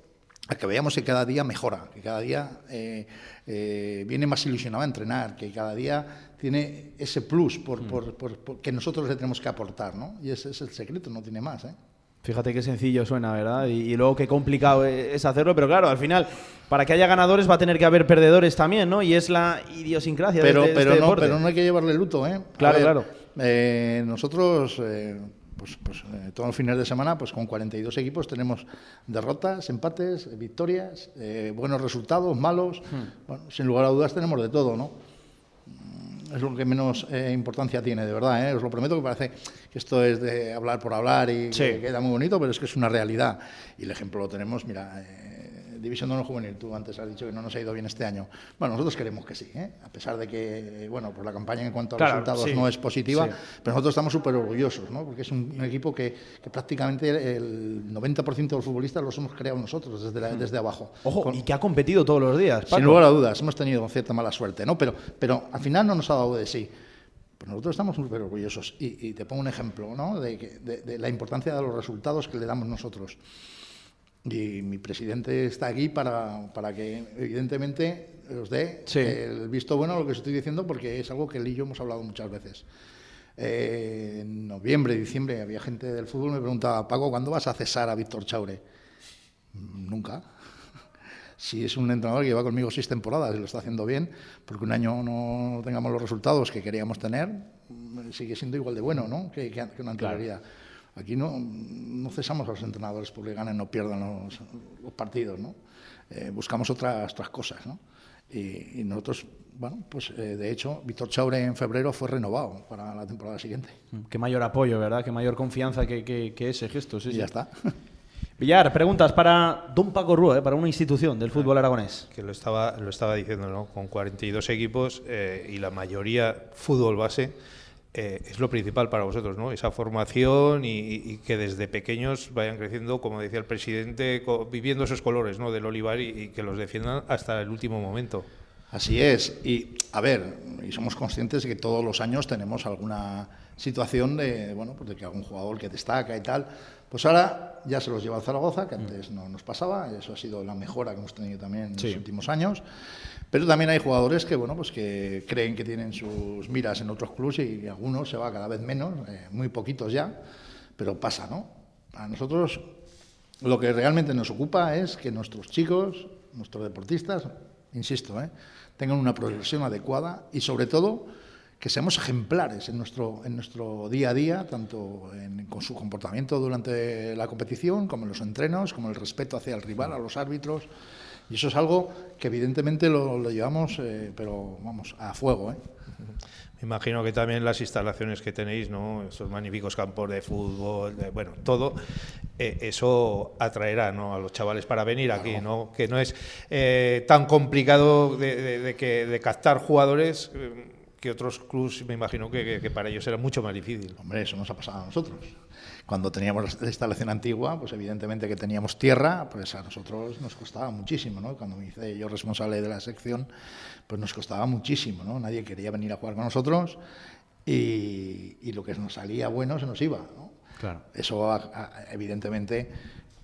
a que veamos que cada día mejora, que cada día eh, eh, viene más ilusionado a entrenar, que cada día tiene ese plus por, Mm. por, por, por que nosotros le tenemos que aportar, ¿no? Y ese es el secreto, no tiene más, ¿eh? Fíjate qué sencillo suena, ¿verdad? Y, y, luego qué complicado es hacerlo, pero claro, al final, para que haya ganadores va a tener que haber perdedores también, ¿no? Y es la idiosincrasia pero, de, este, pero este no, deporte. pero no hay que llevarle luto, ¿eh? Claro, ver, claro. Eh, nosotros, eh, pues, pues eh, todos los fines de semana, pues con 42 equipos tenemos derrotas, empates, victorias, buenos resultados, malos. Hmm. Bueno, sin lugar a dudas tenemos de todo, ¿no? Mm, Es lo que menos importancia tiene, de verdad. Os lo prometo que parece que esto es de hablar por hablar y Sí. que queda muy bonito, pero es que es una realidad. Y el ejemplo lo tenemos, mira, División de Honor Juvenil, tú antes has dicho que no nos ha ido bien este año. Bueno, nosotros queremos que sí, ¿eh? a pesar de que, bueno, pues la campaña en cuanto a Claro, resultados sí. no es positiva, Sí. pero nosotros estamos súper orgullosos, ¿no? Porque es un, un equipo que, que prácticamente el 90% de los futbolistas los hemos creado nosotros desde, la- desde abajo. Ojo, Con- y que ha competido todos los días. Paco. sin lugar a dudas, hemos tenido cierta mala suerte, ¿no? Pero, pero al final no nos ha dado de sí. Pero nosotros estamos súper orgullosos. Y, y te pongo un ejemplo, ¿no? De, de- de la importancia de los resultados que le damos nosotros. Y mi presidente está aquí para, para que, evidentemente, os dé Sí. el visto bueno a lo que os estoy diciendo, porque es algo que él y yo hemos hablado muchas veces. Eh, en noviembre, diciembre, había gente del fútbol me preguntaba, Paco, ¿cuándo vas a cesar a Víctor Chaure? "Mm, Nunca. Si es un entrenador que lleva conmigo seis temporadas y lo está haciendo bien, porque un año no tengamos los resultados que queríamos tener, sigue siendo igual de bueno ¿no? que, que- que una anterioridad. Aquí no, no cesamos a los entrenadores porque ganen o pierdan los, los partidos, ¿no? Eh, buscamos otras, otras cosas, ¿no? Y, y nosotros, bueno, pues eh, de hecho, Víctor Chaure en febrero fue renovado para la temporada siguiente. Qué mayor apoyo, ¿verdad? Qué mayor confianza que, que- que ese gesto. Sí, y sí. ya está. Villar, preguntas para Don Paco Rúa, ¿eh? para una institución del fútbol aragonés. que lo estaba, lo estaba diciendo, ¿no? Con 42 equipos eh, y la mayoría fútbol base, eh, es lo principal para vosotros, ¿no? Esa formación y, y que desde pequeños vayan creciendo, como decía el presidente, viviendo esos colores, ¿no? Del olivar y, y que los defiendan hasta el último momento. Así es. Y, a ver, y somos conscientes de que todos los años tenemos alguna situación de, bueno, pues de que algún jugador que destaca y tal. Pues ahora ya se los lleva al Zaragoza, que antes no nos pasaba. Eso ha sido la mejora que hemos tenido también en Sí. los últimos años. Pero también hay jugadores que, bueno, pues que creen que tienen sus miras en otros clubes y algunos se va cada vez menos, eh, muy poquitos ya, pero pasa, ¿no? A nosotros lo que realmente nos ocupa es que nuestros chicos, nuestros deportistas, insisto, ¿eh? tengan una progresión adecuada y sobre todo que seamos ejemplares en nuestro, en nuestro día a día, tanto en- con su comportamiento durante la competición, como en los entrenos, como el respeto hacia el rival, a los árbitros. Y eso es algo que evidentemente lo, lo llevamos, eh, pero vamos, a fuego. ¿eh? Me imagino que también las instalaciones que tenéis, ¿no? Esos magníficos campos de fútbol, de- bueno, todo, eh, eso atraerá ¿no? a los chavales para venir aquí, ¿no? Que no es eh, tan complicado de, de- de que, de captar jugadores. eh, que otros clubs me imagino que, que, para ellos era mucho más difícil. Hombre, eso nos ha pasado a nosotros. Cuando teníamos la instalación antigua, pues evidentemente que teníamos tierra, pues a nosotros nos costaba muchísimo, ¿no? Cuando me hice yo responsable de la sección, pues nos costaba muchísimo, ¿no? Nadie quería venir a jugar con nosotros y, y lo que nos salía bueno se nos iba, ¿no? Claro. Eso evidentemente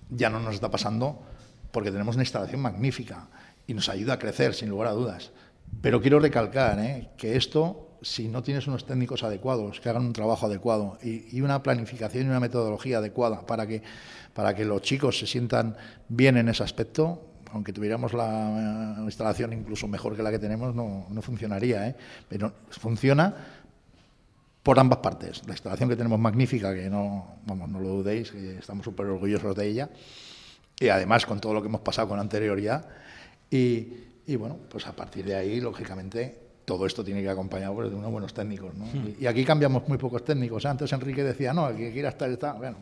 ya no nos está pasando porque tenemos una instalación magnífica y nos ayuda a crecer, sin lugar a dudas. Pero quiero recalcar ¿eh? que esto, si no tienes unos técnicos adecuados, que hagan un trabajo adecuado y, una planificación y una metodología adecuada para que, para que los chicos se sientan bien en ese aspecto, aunque tuviéramos la instalación incluso mejor que la que tenemos, no, no funcionaría. ¿eh? Pero funciona por ambas partes. La instalación que tenemos magnífica, que no, vamos, no lo dudéis, que estamos súper orgullosos de ella, y además con todo lo que hemos pasado con anterioridad. Y, y bueno, pues a partir de ahí, lógicamente, todo esto tiene que ir acompañado de unos buenos técnicos. ¿no? Hmm. Y, aquí cambiamos muy pocos técnicos. Antes Enrique decía, no, aquí quiere estar, está. Bueno,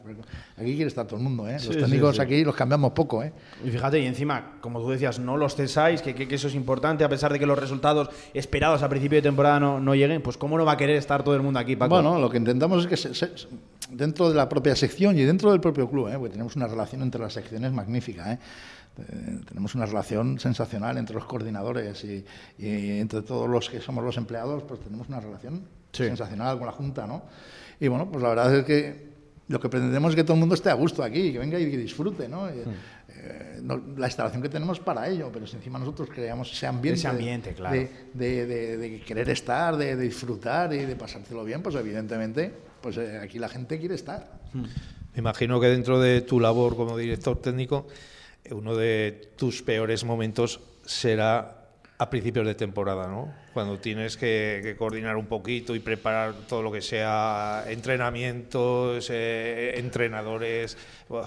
aquí quiere estar todo el mundo. ¿eh? Los técnicos aquí los cambiamos poco. ¿eh? Y fíjate, y encima, como tú decías, no los cesáis, que, que, eso es importante, a pesar de que los resultados esperados a principio de temporada no, no, lleguen, pues ¿cómo no va a querer estar todo el mundo aquí, Paco? Bueno, lo que intentamos es que dentro de la propia sección y dentro del propio club, ¿eh? porque tenemos una relación entre las secciones magnífica. ¿eh? Eh, tenemos una relación sensacional entre los coordinadores y, entre todos los que somos los empleados, pues tenemos una relación sensacional con la Junta, ¿no? Y bueno, pues la verdad es que lo que pretendemos es que todo el mundo esté a gusto aquí, que venga y que disfrute, ¿no? Eh, eh, la instalación que tenemos para ello, pero si encima nosotros creamos ese ambiente, ese ambiente claro. de, de, querer estar, de, disfrutar y de pasárselo bien, pues evidentemente, pues aquí la gente quiere estar. Me imagino que dentro de tu labor como director técnico, uno de tus peores momentos será a principios de temporada, ¿no? Cuando tienes que, coordinar un poquito y preparar todo lo que sea entrenamientos, eh, entrenadores,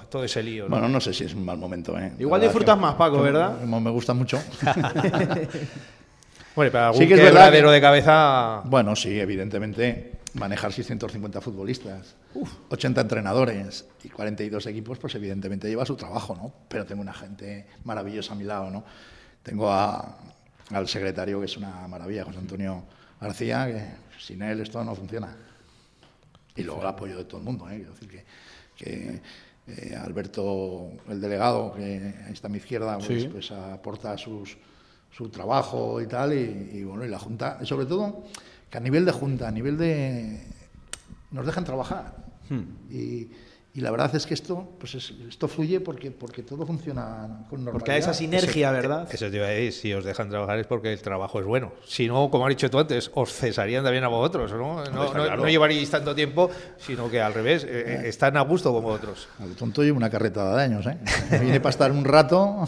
todo ese lío. Bueno, no sé si es un mal momento. ¿eh? Igual disfrutas más, Paco, ¿verdad? Me gusta mucho. bueno, para algún sí que es verdadero de cabeza. Bueno, sí, evidentemente manejar 650 futbolistas, 80 entrenadores y 42 equipos, pues evidentemente lleva su trabajo, ¿no? Pero tengo una gente maravillosa a mi lado, ¿no? Tengo al secretario, que es una maravilla, José Antonio García, que sin él esto no funciona. Y luego el apoyo de todo el mundo, ¿eh? Quiero decir que, eh, Alberto, el delegado, que está a mi izquierda, pues, pues aporta sus, su trabajo y tal, y, y bueno, y la Junta, sobre todo que a nivel de junta, a nivel de... nos dejan trabajar. Hmm. Y, y, la verdad es que esto, pues esto fluye porque, porque todo funciona con normalidad. Porque hay esa sinergia, ¿verdad? Eso te iba a decir, si os dejan trabajar es porque el trabajo es bueno. Si no, como has dicho tú antes, os cesarían también a vosotros, ¿no? No, no, llevaríais tanto tiempo, sino que al revés, eh, eh, están a gusto como otros. Al tonto llevo una carretada de años, ¿eh? Vine para estar un rato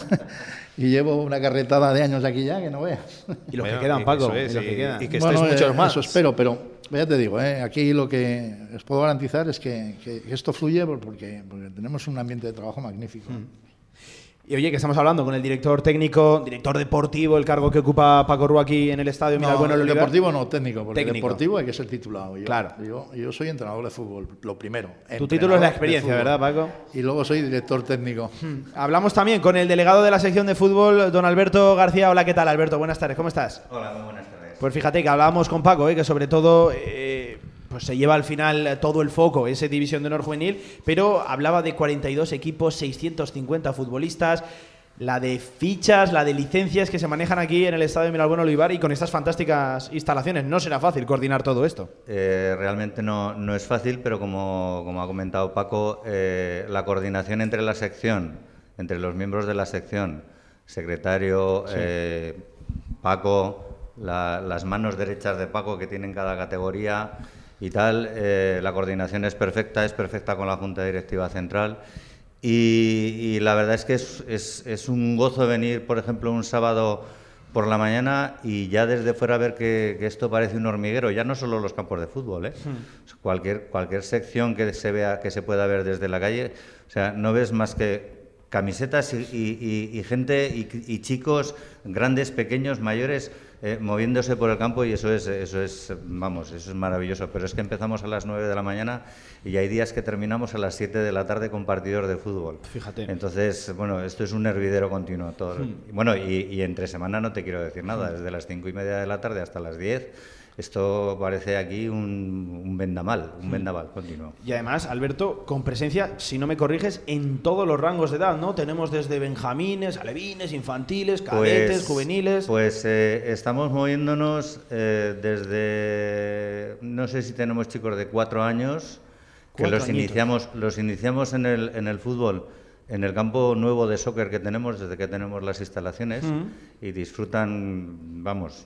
y llevo una carretada de años aquí ya que no veas. Y los que quedan, Paco, y, que, quedan. y que estéis muchos más. Eso espero, pero ya te digo, ¿eh? aquí lo que os puedo garantizar es que, que esto fluye porque, porque, tenemos un ambiente de trabajo magnífico. Mm. Y oye, que estamos hablando con el director técnico, director deportivo, el cargo que ocupa Paco Rú aquí en el estadio. No, bueno, el deportivo no, técnico, porque deportivo hay que ser titulado. Yo, claro. Yo, soy entrenador de fútbol, lo primero. Tu título es la experiencia, ¿verdad, Paco? Y luego soy director técnico. Hmm. Hablamos también con el delegado de la sección de fútbol, don Alberto García. Hola, ¿qué tal, Alberto? Buenas tardes, ¿cómo estás? Hola, muy buenas tardes. Pues fíjate que hablábamos con Paco, ¿eh? que sobre todo... Eh, pues se lleva al final todo el foco ese división de honor juvenil, pero hablaba de 42 equipos, 650 futbolistas, la de fichas, la de licencias que se manejan aquí en el estadio de Miralbueno Olivar y con estas fantásticas instalaciones. No será fácil coordinar todo esto. Eh, realmente no, no, es fácil, pero como, como ha comentado Paco, eh, la coordinación entre la sección, entre los miembros de la sección, secretario, eh, Paco, las manos derechas de Paco que tienen cada categoría y tal, la coordinación es perfecta, es perfecta con la Junta Directiva Central y, la verdad es que es, es, un gozo venir, por ejemplo, un sábado por la mañana y ya desde fuera ver que, esto parece un hormiguero, ya no solo los campos de fútbol, ¿eh? Hmm. cualquier, cualquier sección que se vea, que se pueda ver desde la calle, o sea, no ves más que camisetas y, gente y, chicos grandes, pequeños, mayores eh, moviéndose por el campo y eso es, eso es, vamos, eso es maravilloso. Pero es que empezamos a las 9 de la mañana y hay días que terminamos a las 7 de la tarde con partidos de fútbol. Fíjate. Entonces, bueno, esto es un hervidero continuo. Todo. Hmm. Bueno, y, entre semana no te quiero decir nada, hmm. desde las 5 y media de la tarde hasta las 10 esto parece aquí un, un vendamal, un vendaval continuo. Y además, Alberto, con presencia, si no me corriges, en todos los rangos de edad, ¿no? Tenemos desde benjamines, alevines, infantiles, cadetes, Pues- juveniles. Pues eh, estamos moviéndonos eh, desde, no sé si tenemos chicos de cuatro años, que Cuatro los añitos. iniciamos, los iniciamos en el, en el fútbol, en el campo nuevo de soccer que tenemos desde que tenemos las instalaciones y disfrutan, vamos,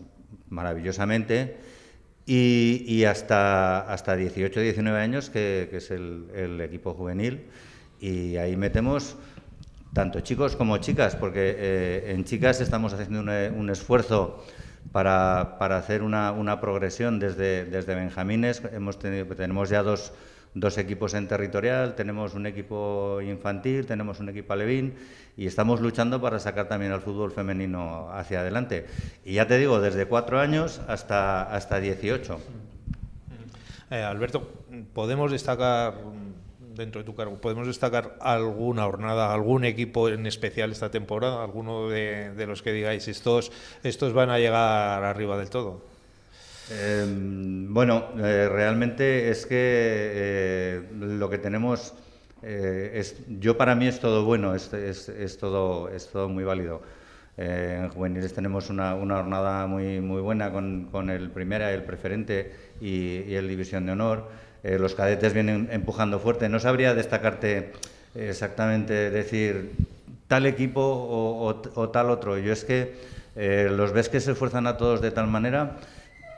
maravillosamente. Y, y hasta, hasta 18, 19 años, que, es el, el equipo juvenil, y ahí metemos tanto chicos como chicas, porque eh, en chicas estamos haciendo un, eh, un esfuerzo para, para hacer una, una progresión desde, desde Benjamines. Hemos tenido, tenemos ya dos, dos equipos en territorial, tenemos un equipo infantil, tenemos un equipo alevín y estamos luchando para sacar también al fútbol femenino hacia adelante. Y ya te digo, desde cuatro años hasta, hasta 18. Eh, Alberto, ¿podemos destacar, dentro de tu cargo, podemos destacar alguna jornada, algún equipo en especial esta temporada? ¿Alguno de, de los que digáis, estos, estos van a llegar arriba del todo? Eh, bueno, eh, realmente es que eh, lo que tenemos, eh, es, yo para mí es todo bueno, es, todo, es todo muy válido. En juveniles tenemos una, una jornada muy, muy buena con, con el primera, el preferente y, el división de honor. Los cadetes vienen empujando fuerte. No sabría destacarte exactamente, decir tal equipo o, o- tal otro. Yo es que los ves que se esfuerzan a todos de tal manera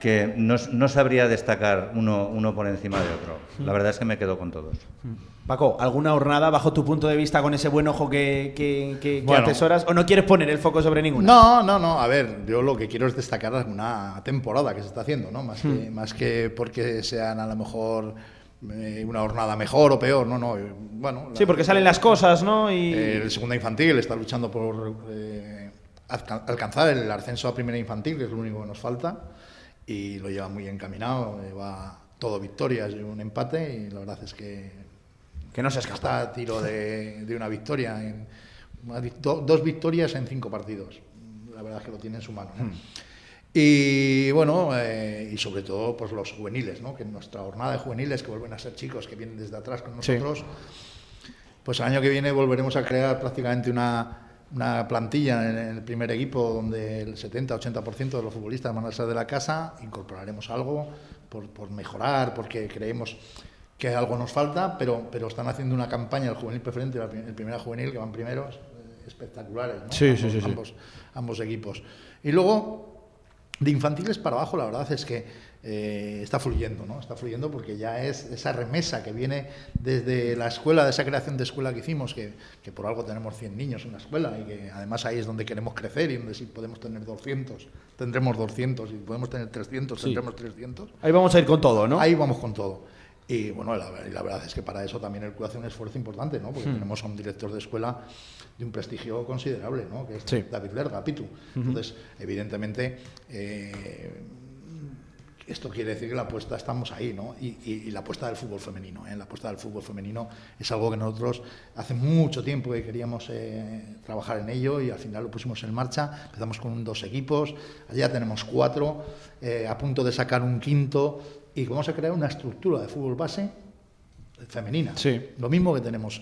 que no, no sabría destacar uno, uno por encima de otro. La verdad es que me quedo con todos. Paco, ¿alguna jornada bajo tu punto de vista con ese buen ojo que, que, que- que Bueno. atesoras? ¿O no quieres poner el foco sobre ninguna? No, no, no. A ver, yo lo que quiero es destacar alguna temporada que se está haciendo, ¿no? Más, que, más que porque sean a lo mejor eh, una jornada mejor o peor, no, no. eh, Bueno, Sí, la- porque salen las cosas, ¿no? Y... El segunda infantil está luchando por eh, alca- alcanzar el ascenso a primera infantil, que es lo único que nos falta, y lo lleva muy encaminado, eh, va todo victorias y un empate, y la verdad es que, que no se escapa. está a tiro de, de una victoria, en, una do- dos victorias en cinco partidos. La verdad es que lo tiene en su mano. ¿no? Y bueno, eh, y sobre todo pues los juveniles, ¿no? que en nuestra jornada de juveniles, que vuelven a ser chicos que vienen desde atrás con Sí. nosotros, pues el año que viene volveremos a crear prácticamente una, una plantilla en el primer equipo donde el 70-80% de los futbolistas van a ser de la casa, incorporaremos algo por, por mejorar, porque creemos que algo nos falta, pero, pero están haciendo una campaña el juvenil preferente, el primera juvenil, que van primeros, eh, espectaculares, ¿no? Sí, ambos, sí, sí, sí. Ambos, ambos equipos. Y luego, de infantiles para abajo, la verdad es que eh, está fluyendo, ¿no? Está fluyendo porque ya es esa remesa que viene desde la escuela, de esa creación de escuela que hicimos, que, que por algo tenemos 100 niños en la escuela y que además ahí es donde queremos crecer y donde si podemos tener 200, tendremos 200 y podemos tener 300, tendremos 300. Ahí vamos a ir con todo, ¿no? Ahí vamos con todo. Y bueno, la, la verdad es que para eso también el club hace un esfuerzo importante, ¿no? Hmm. Porque tenemos a un director de escuela de un prestigio considerable, ¿no? Que es Sí. David Lerga, Pitu. Entonces, evidentemente, eh, esto quiere decir que la apuesta estamos ahí, ¿no? Y, y- y la apuesta del fútbol femenino, ¿eh? La apuesta del fútbol femenino es algo que nosotros hace mucho tiempo que queríamos eh, trabajar en ello y al final lo pusimos en marcha. Empezamos con dos equipos, allá tenemos cuatro, eh, a punto de sacar un quinto y vamos a crear una estructura de fútbol base femenina. Sí. Lo mismo que tenemos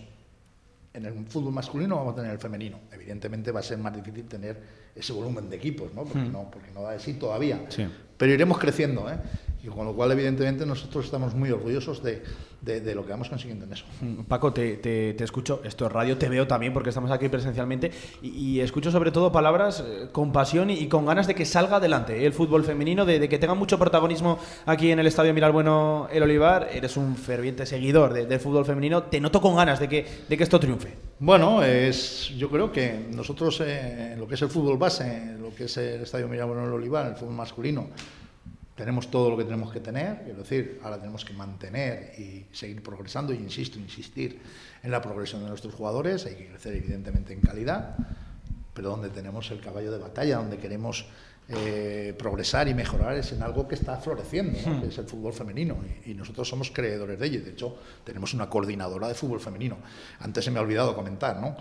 en el fútbol masculino vamos a tener el femenino. Evidentemente va a ser más difícil tener ese volumen de equipos, ¿no? Porque, no, porque no da de sí todavía. Hmm. Sí. Pero iremos creciendo, ¿eh? Y con lo cual, evidentemente, nosotros estamos muy orgullosos de, de- de lo que vamos consiguiendo en eso. Mm, Paco, te, te- te escucho, esto es radio, te veo también porque estamos aquí presencialmente y, y escucho sobre todo palabras eh, con pasión y, y con ganas de que salga adelante eh, el fútbol femenino, de, de que tenga mucho protagonismo aquí en el Estadio Mirar Bueno El Olivar. Eres un ferviente seguidor de- del fútbol femenino, te noto con ganas de que, de que esto triunfe. Bueno, es, yo creo que nosotros eh, en lo que es el fútbol base, en lo que es el Estadio Mirabón el Olivar, el fútbol masculino, tenemos todo lo que tenemos que tener, quiero decir, ahora tenemos que mantener y seguir progresando, y insisto, insistir en la progresión de nuestros jugadores, hay que crecer evidentemente en calidad, pero donde tenemos el caballo de batalla, donde queremos eh, progresar y mejorar es en algo que está floreciendo, ¿no? que es el fútbol femenino, y, y nosotros somos creedores de ello, de hecho tenemos una coordinadora de fútbol femenino. Antes se me ha olvidado comentar, ¿no?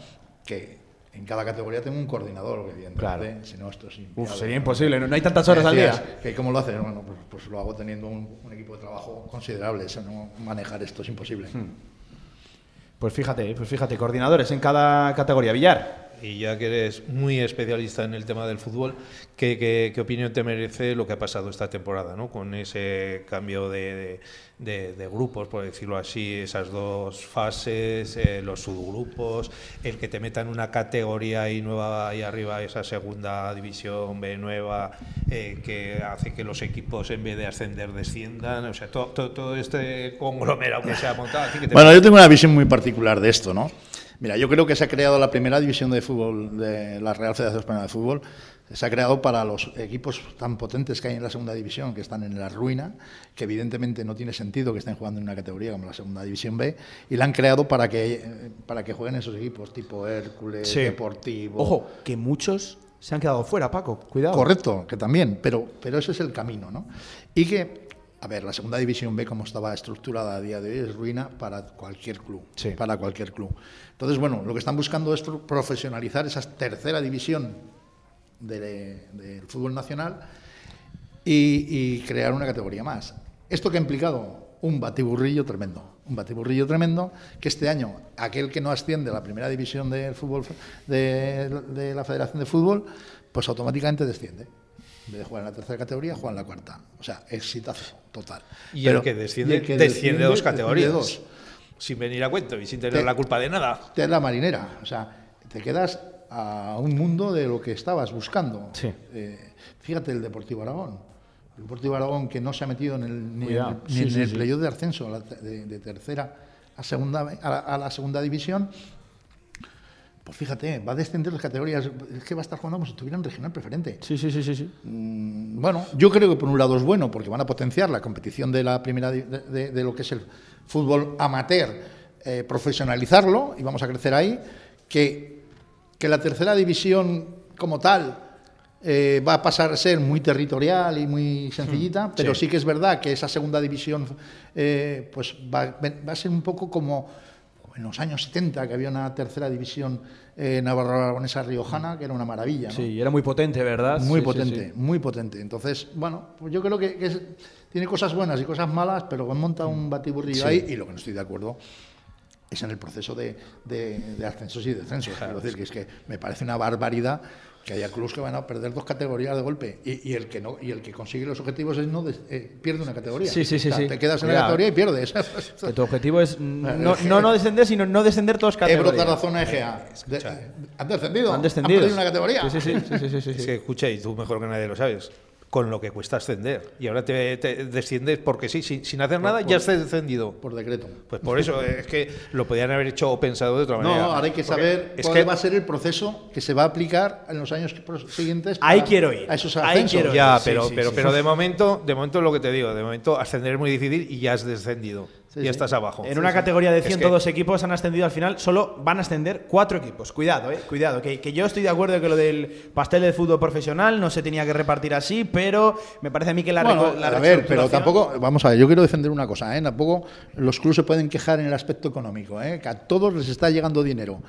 que en cada categoría tengo un coordinador, evidentemente. Claro. Si no, esto es Uf, sería imposible, no, no hay tantas horas al día. que ¿Cómo lo haces? Bueno, pues, pues lo hago teniendo un, un equipo de trabajo considerable. Eso no, manejar esto es imposible. Hmm. Pues fíjate, pues fíjate, coordinadores en cada categoría. Villar. Y ya que eres muy especialista en el tema del fútbol, ¿qué, qué- qué opinión te merece lo que ha pasado esta temporada, ¿no? con ese cambio de, de- de grupos, por decirlo así, esas dos fases, eh, los subgrupos, el que te metan una categoría ahí nueva ahí arriba, esa segunda división B nueva, eh, que hace que los equipos en vez de ascender desciendan, o sea, todo, todo, todo este conglomerado que se ha montado. así que te- Bueno, yo tengo una visión muy particular de esto, ¿no? Mira, yo creo que se ha creado la primera división de fútbol de la Real Federación Española de Fútbol. Se ha creado para los equipos tan potentes que hay en la segunda división, que están en la ruina, que evidentemente no tiene sentido que estén jugando en una categoría como la segunda división B, y la han creado para que, eh, para que jueguen esos equipos tipo Hércules, Sí. Deportivo. Ojo, que muchos se han quedado fuera, Paco. Cuidado. Correcto, que también, pero, pero ese es el camino, ¿no? Y que, a ver, la segunda división B, como estaba estructurada a día de hoy, es ruina para cualquier club. Sí. Para cualquier club. Entonces, bueno, lo que están buscando es pro- profesionalizar esa tercera división de- del fútbol nacional y, y crear una categoría más. ¿Esto que ha implicado? Un batiburrillo tremendo. Un batiburrillo tremendo que este año aquel que no asciende a la primera división del fútbol de, de la Federación de Fútbol, pues automáticamente desciende. En vez de jugar en la tercera categoría, juega en la cuarta. O sea, exitazo total. Y Pero- el que desciende, y el que desciende dos desciende categorías. dos. Sin venir a cuento y sin tener Te- la culpa de nada. Te la marinera. O sea, te quedas a un mundo de lo que estabas buscando. Sí. Eh, fíjate el Deportivo Aragón. El Deportivo Aragón que no se ha metido en el, ni, en el- ni Sí, en sí, el sí. playoff de ascenso de tercera a segunda a la, a la segunda división. Pues fíjate, va a descender las categorías. Es que va a estar jugando como si estuviera en regional preferente. Sí, sí, sí, sí. sí. Mm, Bueno, yo creo que por un lado es bueno porque van a potenciar la competición de la primera de, de- de lo que es el fútbol amateur, eh, profesionalizarlo y vamos a crecer ahí. Que, que la tercera división como tal eh, va a pasar a ser muy territorial y muy sencillita, pero sí. que es verdad que esa segunda división eh, pues va, va a ser un poco como en los años 70 que había una tercera división eh, navarro-aragonesa riojana que era una maravilla. ¿no? Sí, era muy potente, ¿verdad? Muy Sí, sí, potente, sí. muy potente. Entonces, bueno, pues yo creo que, que es- tiene cosas buenas y cosas malas, pero monta un batiburrillo Sí. ahí y lo que no estoy de acuerdo es en el proceso de, de- de ascensos y descensos. Quiero decir que es que me parece una barbaridad que haya clubes que van a perder dos categorías de golpe y, y el que no y el que consigue los objetivos es no des- eh, pierde una categoría. Sí, sí, sí, O sea, sí. Te quedas en la categoría y pierdes. Que tu objetivo es no, no, no descender, sino no descender todas Ebro, categorías. Tarazona, Egea. De- ¿Han descendido? Han descendido. perdido una categoría? Sí, sí, sí. sí, sí, sí, sí, Es que escucha, y tú mejor que nadie lo sabes, con lo que cuesta ascender. Y ahora te, te desciendes porque sí, sin, sin hacer nada, ya has descendido. Por decreto. Pues por eso es que lo podían haber hecho o pensado de otra No, manera. ahora hay que saber es cuál que va a ser el proceso que se va a aplicar en los años siguientes. Ahí quiero ir. A esos Ahí quiero ir. ya, Sí, pero, sí, pero, sí. pero de momento, de momento lo que te digo, de momento ascender es muy difícil y ya has descendido. Sí, sí. estás abajo. En una categoría de Es 102 equipos han ascendido al final, solo van a ascender cuatro equipos. Cuidado, eh, cuidado. Que, que yo estoy de acuerdo que lo del pastel de fútbol profesional no se tenía que repartir así, pero me parece a mí que la, Bueno, la a ver, pero tampoco, vamos a ver, yo quiero defender una cosa, ¿eh? Tampoco los clubes se pueden quejar en el aspecto económico, ¿eh? Que a todos les está llegando dinero,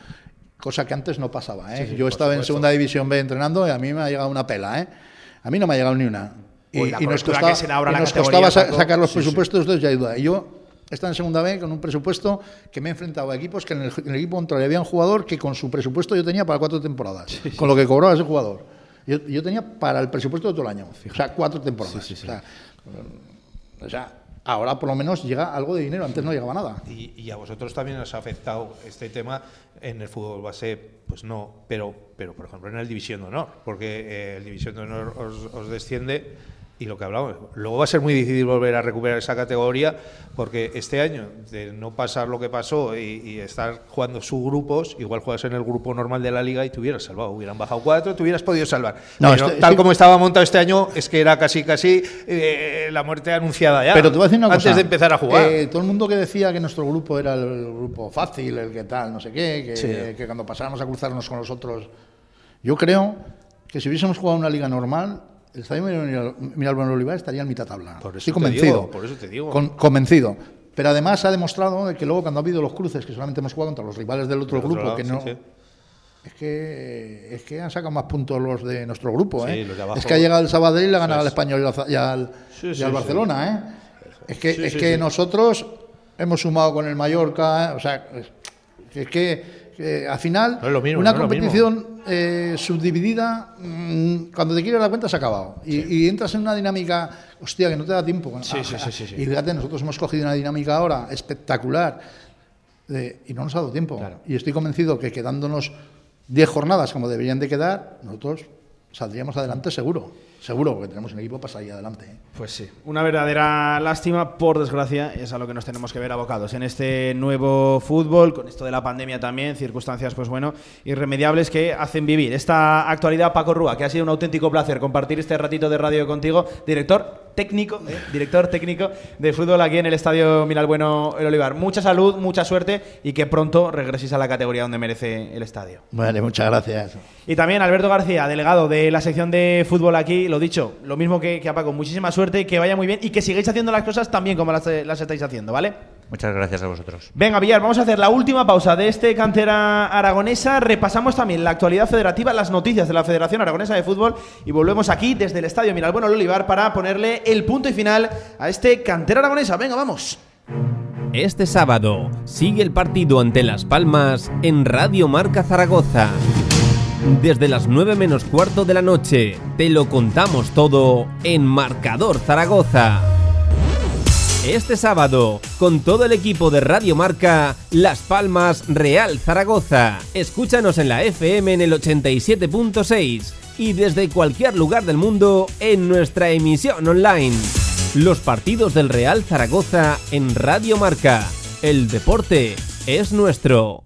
cosa que antes no pasaba, ¿eh? yo estaba en segunda división B entrenando y a mí me ha llegado una pela, ¿eh? A mí no me ha llegado ni una. Y, Uy, la y nos costaba, que se da ahora y la nos costaba sacar los presupuestos, hay duda. Y yo estaba en segunda B con un presupuesto que me he enfrentado a equipos que en el, en el equipo contrario había un jugador que con su presupuesto yo tenía para cuatro temporadas, con lo que cobraba ese jugador. Yo, yo tenía para el presupuesto de todo el año, o sea, cuatro temporadas. O sea, o sea, ahora por lo menos llega algo de dinero, antes no llegaba nada. Y, y a vosotros también os ha afectado este tema en el fútbol base, pues no, pero, pero por ejemplo en el División de Honor, porque eh, el División de Honor os, os desciende y lo que hablamos, luego va a ser muy difícil volver a recuperar esa categoría, porque este año, de no pasar lo que pasó y, y estar jugando subgrupos, igual juegas en el grupo normal de la liga y te hubieras salvado, hubieran bajado cuatro, te hubieras podido salvar. No, Pero tal como estaba montado este año, es que era casi, casi eh, la muerte anunciada ya. Pero te voy a decir una antes cosa. de empezar a jugar. Eh, todo el mundo que decía que nuestro grupo era el grupo fácil, el que tal, no sé qué, que, Sí. que cuando pasáramos a cruzarnos con los otros. Yo creo que si hubiésemos jugado una liga normal, el Estadio Miral- Miralbón Olivar estaría en mitad tabla. Por eso Estoy te convencido. digo, por eso te digo. Con- convencido. Pero además ha demostrado que luego cuando ha habido los cruces, que solamente hemos jugado contra los rivales del otro grupo, lado, que no, sí. Es que, es que han sacado más puntos los de nuestro grupo. Sí, ¿eh? los de abajo. es que ha llegado el Sabadell y le ha ganado al. Español y al, y. Barcelona. ¿eh? Es que, es que nosotros hemos sumado con el Mallorca. ¿eh? O sea, es que, que al final No es lo mismo, una no competición eh, subdividida, mm, cuando te quieres dar cuenta se ha acabado. Y, y entras en una dinámica, hostia, que no te da tiempo. Sí, Ah, sí. Y fíjate, nosotros hemos cogido una dinámica ahora espectacular de- y no nos ha dado tiempo. Y estoy convencido que quedándonos 10 jornadas como deberían de quedar, nosotros saldríamos adelante seguro. Seguro, porque tenemos un equipo para salir adelante. ¿eh? Pues sí, una verdadera lástima, por desgracia, es a lo que nos tenemos que ver abocados en este nuevo fútbol, con esto de la pandemia también, circunstancias, pues bueno, irremediables que hacen vivir esta actualidad. Paco Rúa, que ha sido un auténtico placer compartir este ratito de radio contigo, director técnico, ¿eh? director técnico de fútbol aquí en el Estadio Miralbueno El Olivar. Mucha salud, mucha suerte y que pronto regreséis a la categoría donde merece el estadio. Vale, muchas gracias. Y también Alberto García, delegado de la sección de fútbol aquí, lo dicho, lo mismo que, que a Paco, muchísima suerte, que vaya muy bien y que sigáis haciendo las cosas tan bien como las, las estáis haciendo, ¿vale? Muchas gracias a vosotros. Venga, Villar, vamos a hacer la última pausa de este cantera aragonesa. Repasamos también la actualidad federativa, las noticias de la Federación Aragonesa de Fútbol y volvemos aquí desde el Estadio Miralbueno Olivar para ponerle el punto y final a este cantera aragonesa. Venga, vamos. Este sábado sigue el partido ante Las Palmas en Radio Marca Zaragoza. Desde las 9 menos cuarto de la noche te lo contamos todo en Marcador Zaragoza. Este sábado, con todo el equipo de Radio Marca, Las Palmas Real Zaragoza. Escúchanos en la FM en el 87.6 y desde cualquier lugar del mundo en nuestra emisión online. Los partidos del Real Zaragoza en Radio Marca. El deporte es nuestro.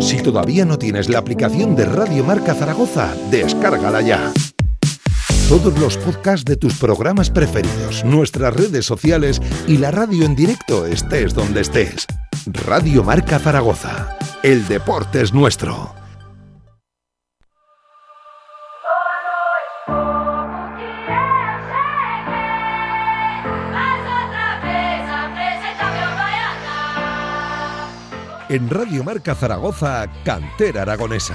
Si todavía no tienes la aplicación de Radio Marca Zaragoza, descárgala ya. Todos los podcasts de tus programas preferidos, nuestras redes sociales y la radio en directo estés donde estés. Radio Marca Zaragoza. El deporte es nuestro. En Radio Marca Zaragoza, Cantera Aragonesa.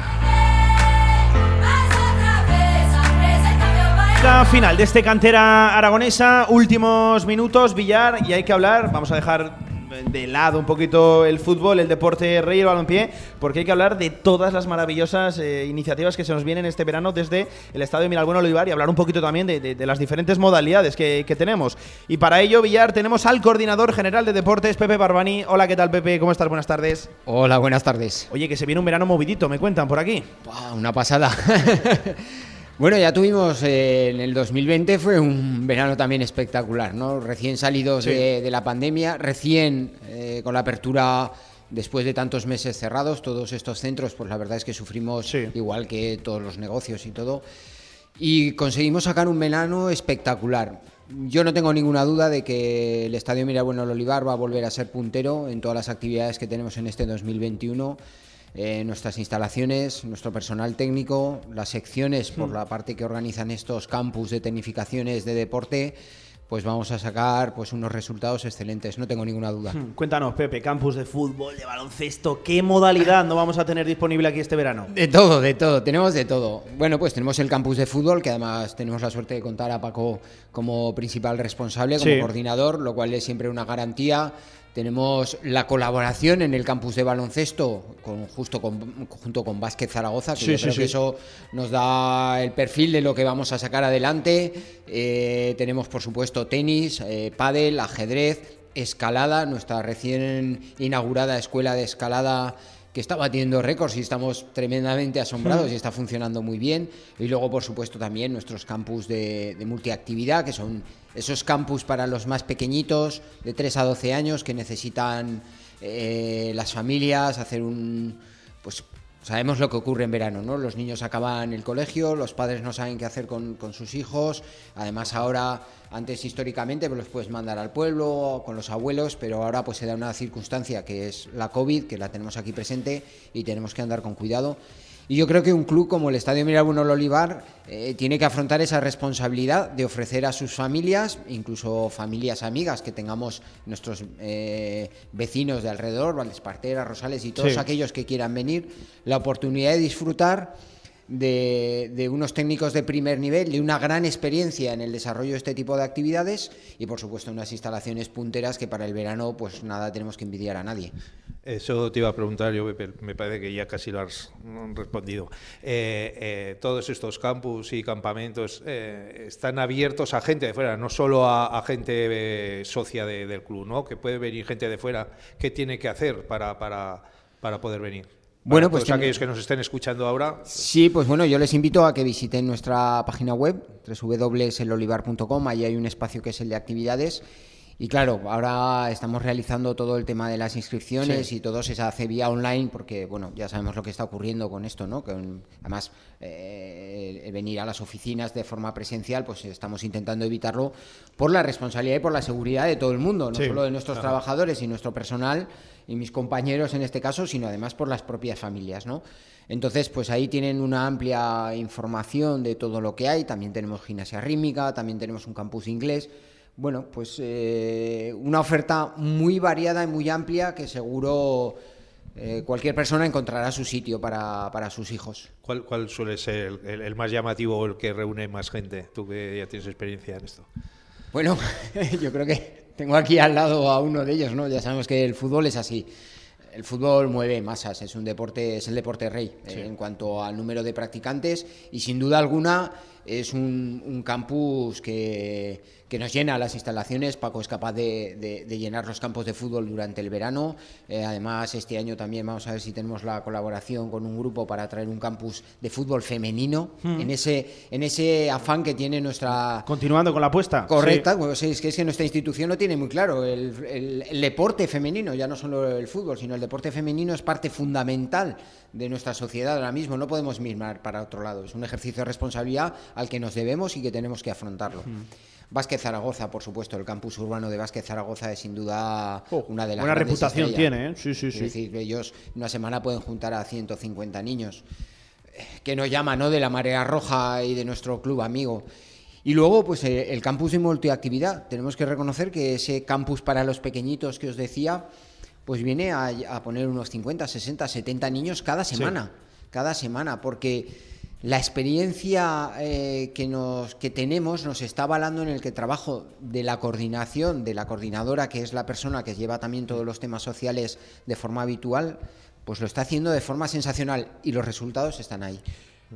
La final de este cantera aragonesa, últimos minutos, Villar, y hay que hablar, vamos a dejar de lado un poquito el fútbol, el deporte rey el balompié, porque hay que hablar de todas las maravillosas eh, iniciativas que se nos vienen este verano desde el Estadio Miralbueno Olivar y hablar un poquito también de, de- de las diferentes modalidades que, que tenemos. Y para ello, Villar, tenemos al coordinador general de deportes, Pepe Barbani. Hola, ¿qué tal, Pepe? ¿Cómo estás? Buenas tardes. Hola, buenas tardes. Oye, que se viene un verano movidito, me cuentan por aquí. Una pasada. bueno, ya tuvimos eh, en el 2020 fue un verano también espectacular, ¿no? Recién salidos Sí. de, de la pandemia, recién eh, con la apertura después de tantos meses cerrados, todos estos centros, pues la verdad es que sufrimos igual que todos los negocios y todo. Y conseguimos sacar un verano espectacular. Yo no tengo ninguna duda de que el Estadio Mirabueno Olivar va a volver a ser puntero en todas las actividades que tenemos en este 2021. Eh, nuestras instalaciones, nuestro personal técnico, las secciones por la parte que organizan estos campus de tecnificaciones de deporte, pues vamos a sacar pues unos resultados excelentes, no tengo ninguna duda. Hmm, Cuéntanos, Pepe, campus de fútbol, de baloncesto, ¿qué modalidad no vamos a tener disponible aquí este verano? De todo, de todo, tenemos de todo. Bueno, pues tenemos el campus de fútbol, que además tenemos la suerte de contar a Paco como principal responsable, como Sí. coordinador, lo cual es siempre una garantía. Tenemos la colaboración en el campus de baloncesto, con, justo con, junto con Básquet Zaragoza, que Sí, yo sí, creo sí. que eso nos da el perfil de lo que vamos a sacar adelante. Eh, tenemos, por supuesto, tenis, eh, pádel, ajedrez, escalada, nuestra recién inaugurada escuela de escalada que está batiendo récords y estamos tremendamente asombrados y está funcionando muy bien. Y luego, por supuesto, también nuestros campus de, multiactividad, que son esos campus para los más pequeñitos, de 3 a 12 años, que necesitan eh, las familias hacer un... Pues sabemos lo que ocurre en verano, ¿no? Los niños acaban el colegio, los padres no saben qué hacer con, con sus hijos, además ahora antes históricamente pues, los puedes mandar al pueblo con los abuelos, pero ahora pues se da una circunstancia que es la COVID, que la tenemos aquí presente y tenemos que andar con cuidado. Y yo creo que un club como el Estadio Mirabuno Olivar eh, tiene que afrontar esa responsabilidad de ofrecer a sus familias, incluso familias amigas que tengamos nuestros eh, vecinos de alrededor, Valdespartera, Rosales y todos aquellos que quieran venir, la oportunidad de disfrutar de, unos técnicos de primer nivel, de una gran experiencia en el desarrollo de este tipo de actividades y, por supuesto, unas instalaciones punteras que para el verano, pues nada tenemos que envidiar a nadie. Eso te iba a preguntar yo, me parece que ya casi lo has respondido. Eh, eh, todos estos campus y campamentos eh, están abiertos a gente de fuera, no solo a, gente socia del club, ¿no? Que puede venir gente de fuera. ¿Qué tiene que hacer para, para, para poder venir? Bueno, pues aquellos que nos estén escuchando ahora. Sí, pues bueno, yo les invito a que visiten nuestra página web, www.elolivar.com, ahí hay un espacio que es el de actividades. Y claro, ahora estamos realizando todo el tema de las inscripciones y todo se hace vía online porque, bueno, ya sabemos lo que está ocurriendo con esto, ¿no? Que además, eh, venir a las oficinas de forma presencial, pues estamos intentando evitarlo por la responsabilidad y por la seguridad de todo el mundo, no solo de nuestros trabajadores y nuestro personal, y mis compañeros en este caso, sino además por las propias familias, ¿no? Entonces, pues ahí tienen una amplia información de todo lo que hay, también tenemos gimnasia rítmica, también tenemos un campus inglés, bueno, pues eh, una oferta muy variada y muy amplia que seguro eh, cualquier persona encontrará su sitio para, sus hijos. ¿Cuál, ¿Cuál, suele ser el, el, más llamativo o el que reúne más gente? Tú que ya tienes experiencia en esto. Bueno, yo creo que tengo aquí al lado a uno de ellos, ¿no? Ya sabemos que el fútbol es así. El fútbol mueve masas, es un deporte, es el deporte rey eh, en cuanto al número de practicantes y sin duda alguna es un campus que que nos llena las instalaciones. Paco es capaz de, llenar los campos de fútbol durante el verano. Eh, además, este año también vamos a ver si tenemos la colaboración con un grupo para traer un campus de fútbol femenino hmm. en, ese, en ese afán que tiene nuestra... Continuando con la apuesta. Correcta. es, que es que nuestra institución lo tiene muy claro. El, el deporte femenino, ya no solo el fútbol, sino el deporte femenino es parte fundamental de nuestra sociedad ahora mismo. No podemos mirar para otro lado. Es un ejercicio de responsabilidad al que nos debemos y que tenemos que afrontarlo. Hmm. Vázquez Zaragoza, por supuesto, el campus urbano de Vázquez Zaragoza es sin duda oh, una de las Buena reputación tiene, ¿eh? Sí, sí, sí. Es decir, ellos una semana pueden juntar a 150 niños. Que nos llama, ¿no? De la Marea Roja y de nuestro club amigo. Y luego, pues eh, el campus de multiactividad. Tenemos que reconocer que ese campus para los pequeñitos que os decía, pues viene a, poner unos 50, 60, 70 niños cada semana. Cada semana, porque la experiencia eh, que, nos, que tenemos nos está avalando en el que trabajo de la coordinación, de la coordinadora, que es la persona que lleva también todos los temas sociales de forma habitual, pues lo está haciendo de forma sensacional y los resultados están ahí.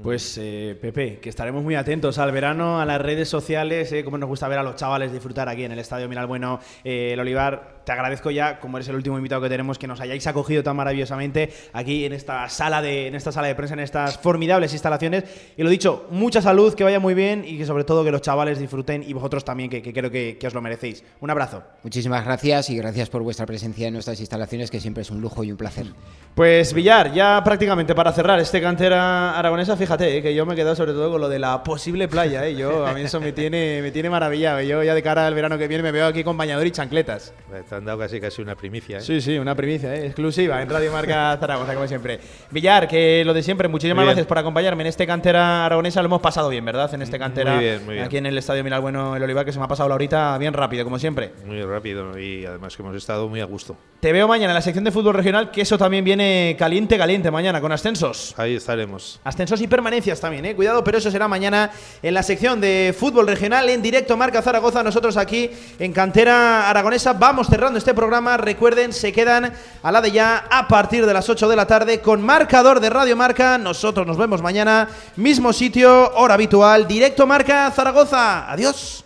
Pues eh, Pepe, que estaremos muy atentos al verano, a las redes sociales, eh, como nos gusta ver a los chavales disfrutar aquí en el Estadio Miral Bueno, eh, el Olivar. Te agradezco ya, como eres el último invitado que tenemos, que nos hayáis acogido tan maravillosamente aquí en esta sala de, en esta sala de prensa, en estas formidables instalaciones. Y lo dicho, mucha salud, que vaya muy bien y que sobre todo que los chavales disfruten y vosotros también, que, creo que, que os lo merecéis. Un abrazo. Muchísimas gracias y gracias por vuestra presencia en nuestras instalaciones, que siempre es un lujo y un placer. Pues Villar, ya prácticamente para cerrar este cantera aragonesa, fíjate, eh, que yo me he quedado sobre todo con lo de la posible playa. Eh. Yo, a mí eso me tiene, me tiene maravillado. Yo ya de cara al verano que viene me veo aquí con bañador y chancletas. Te han dado casi casi una primicia. ¿eh? Sí, sí, una primicia, ¿eh? exclusiva en Radio Marca Zaragoza, como siempre. Villar, que lo de siempre, muchísimas gracias por acompañarme en este cantera aragonesa. Lo hemos pasado bien, ¿verdad? En este cantera, aquí en el Estadio Miral Bueno, el Olivar, que se me ha pasado la horita bien rápido, como siempre. Muy rápido y además que hemos estado muy a gusto. Te veo mañana en la sección de fútbol regional, que eso también viene caliente, caliente mañana, con ascensos. Ahí estaremos. Ascensos y permanencias también, ¿eh? Cuidado, pero eso será mañana en la sección de fútbol regional en directo Marca Zaragoza. Nosotros aquí en Cantera Aragonesa vamos este programa. Recuerden, se quedan a la de ya a partir de las 8 de la tarde con marcador de Radio Marca. Nosotros nos vemos mañana, mismo sitio, hora habitual, directo Marca Zaragoza. Adiós.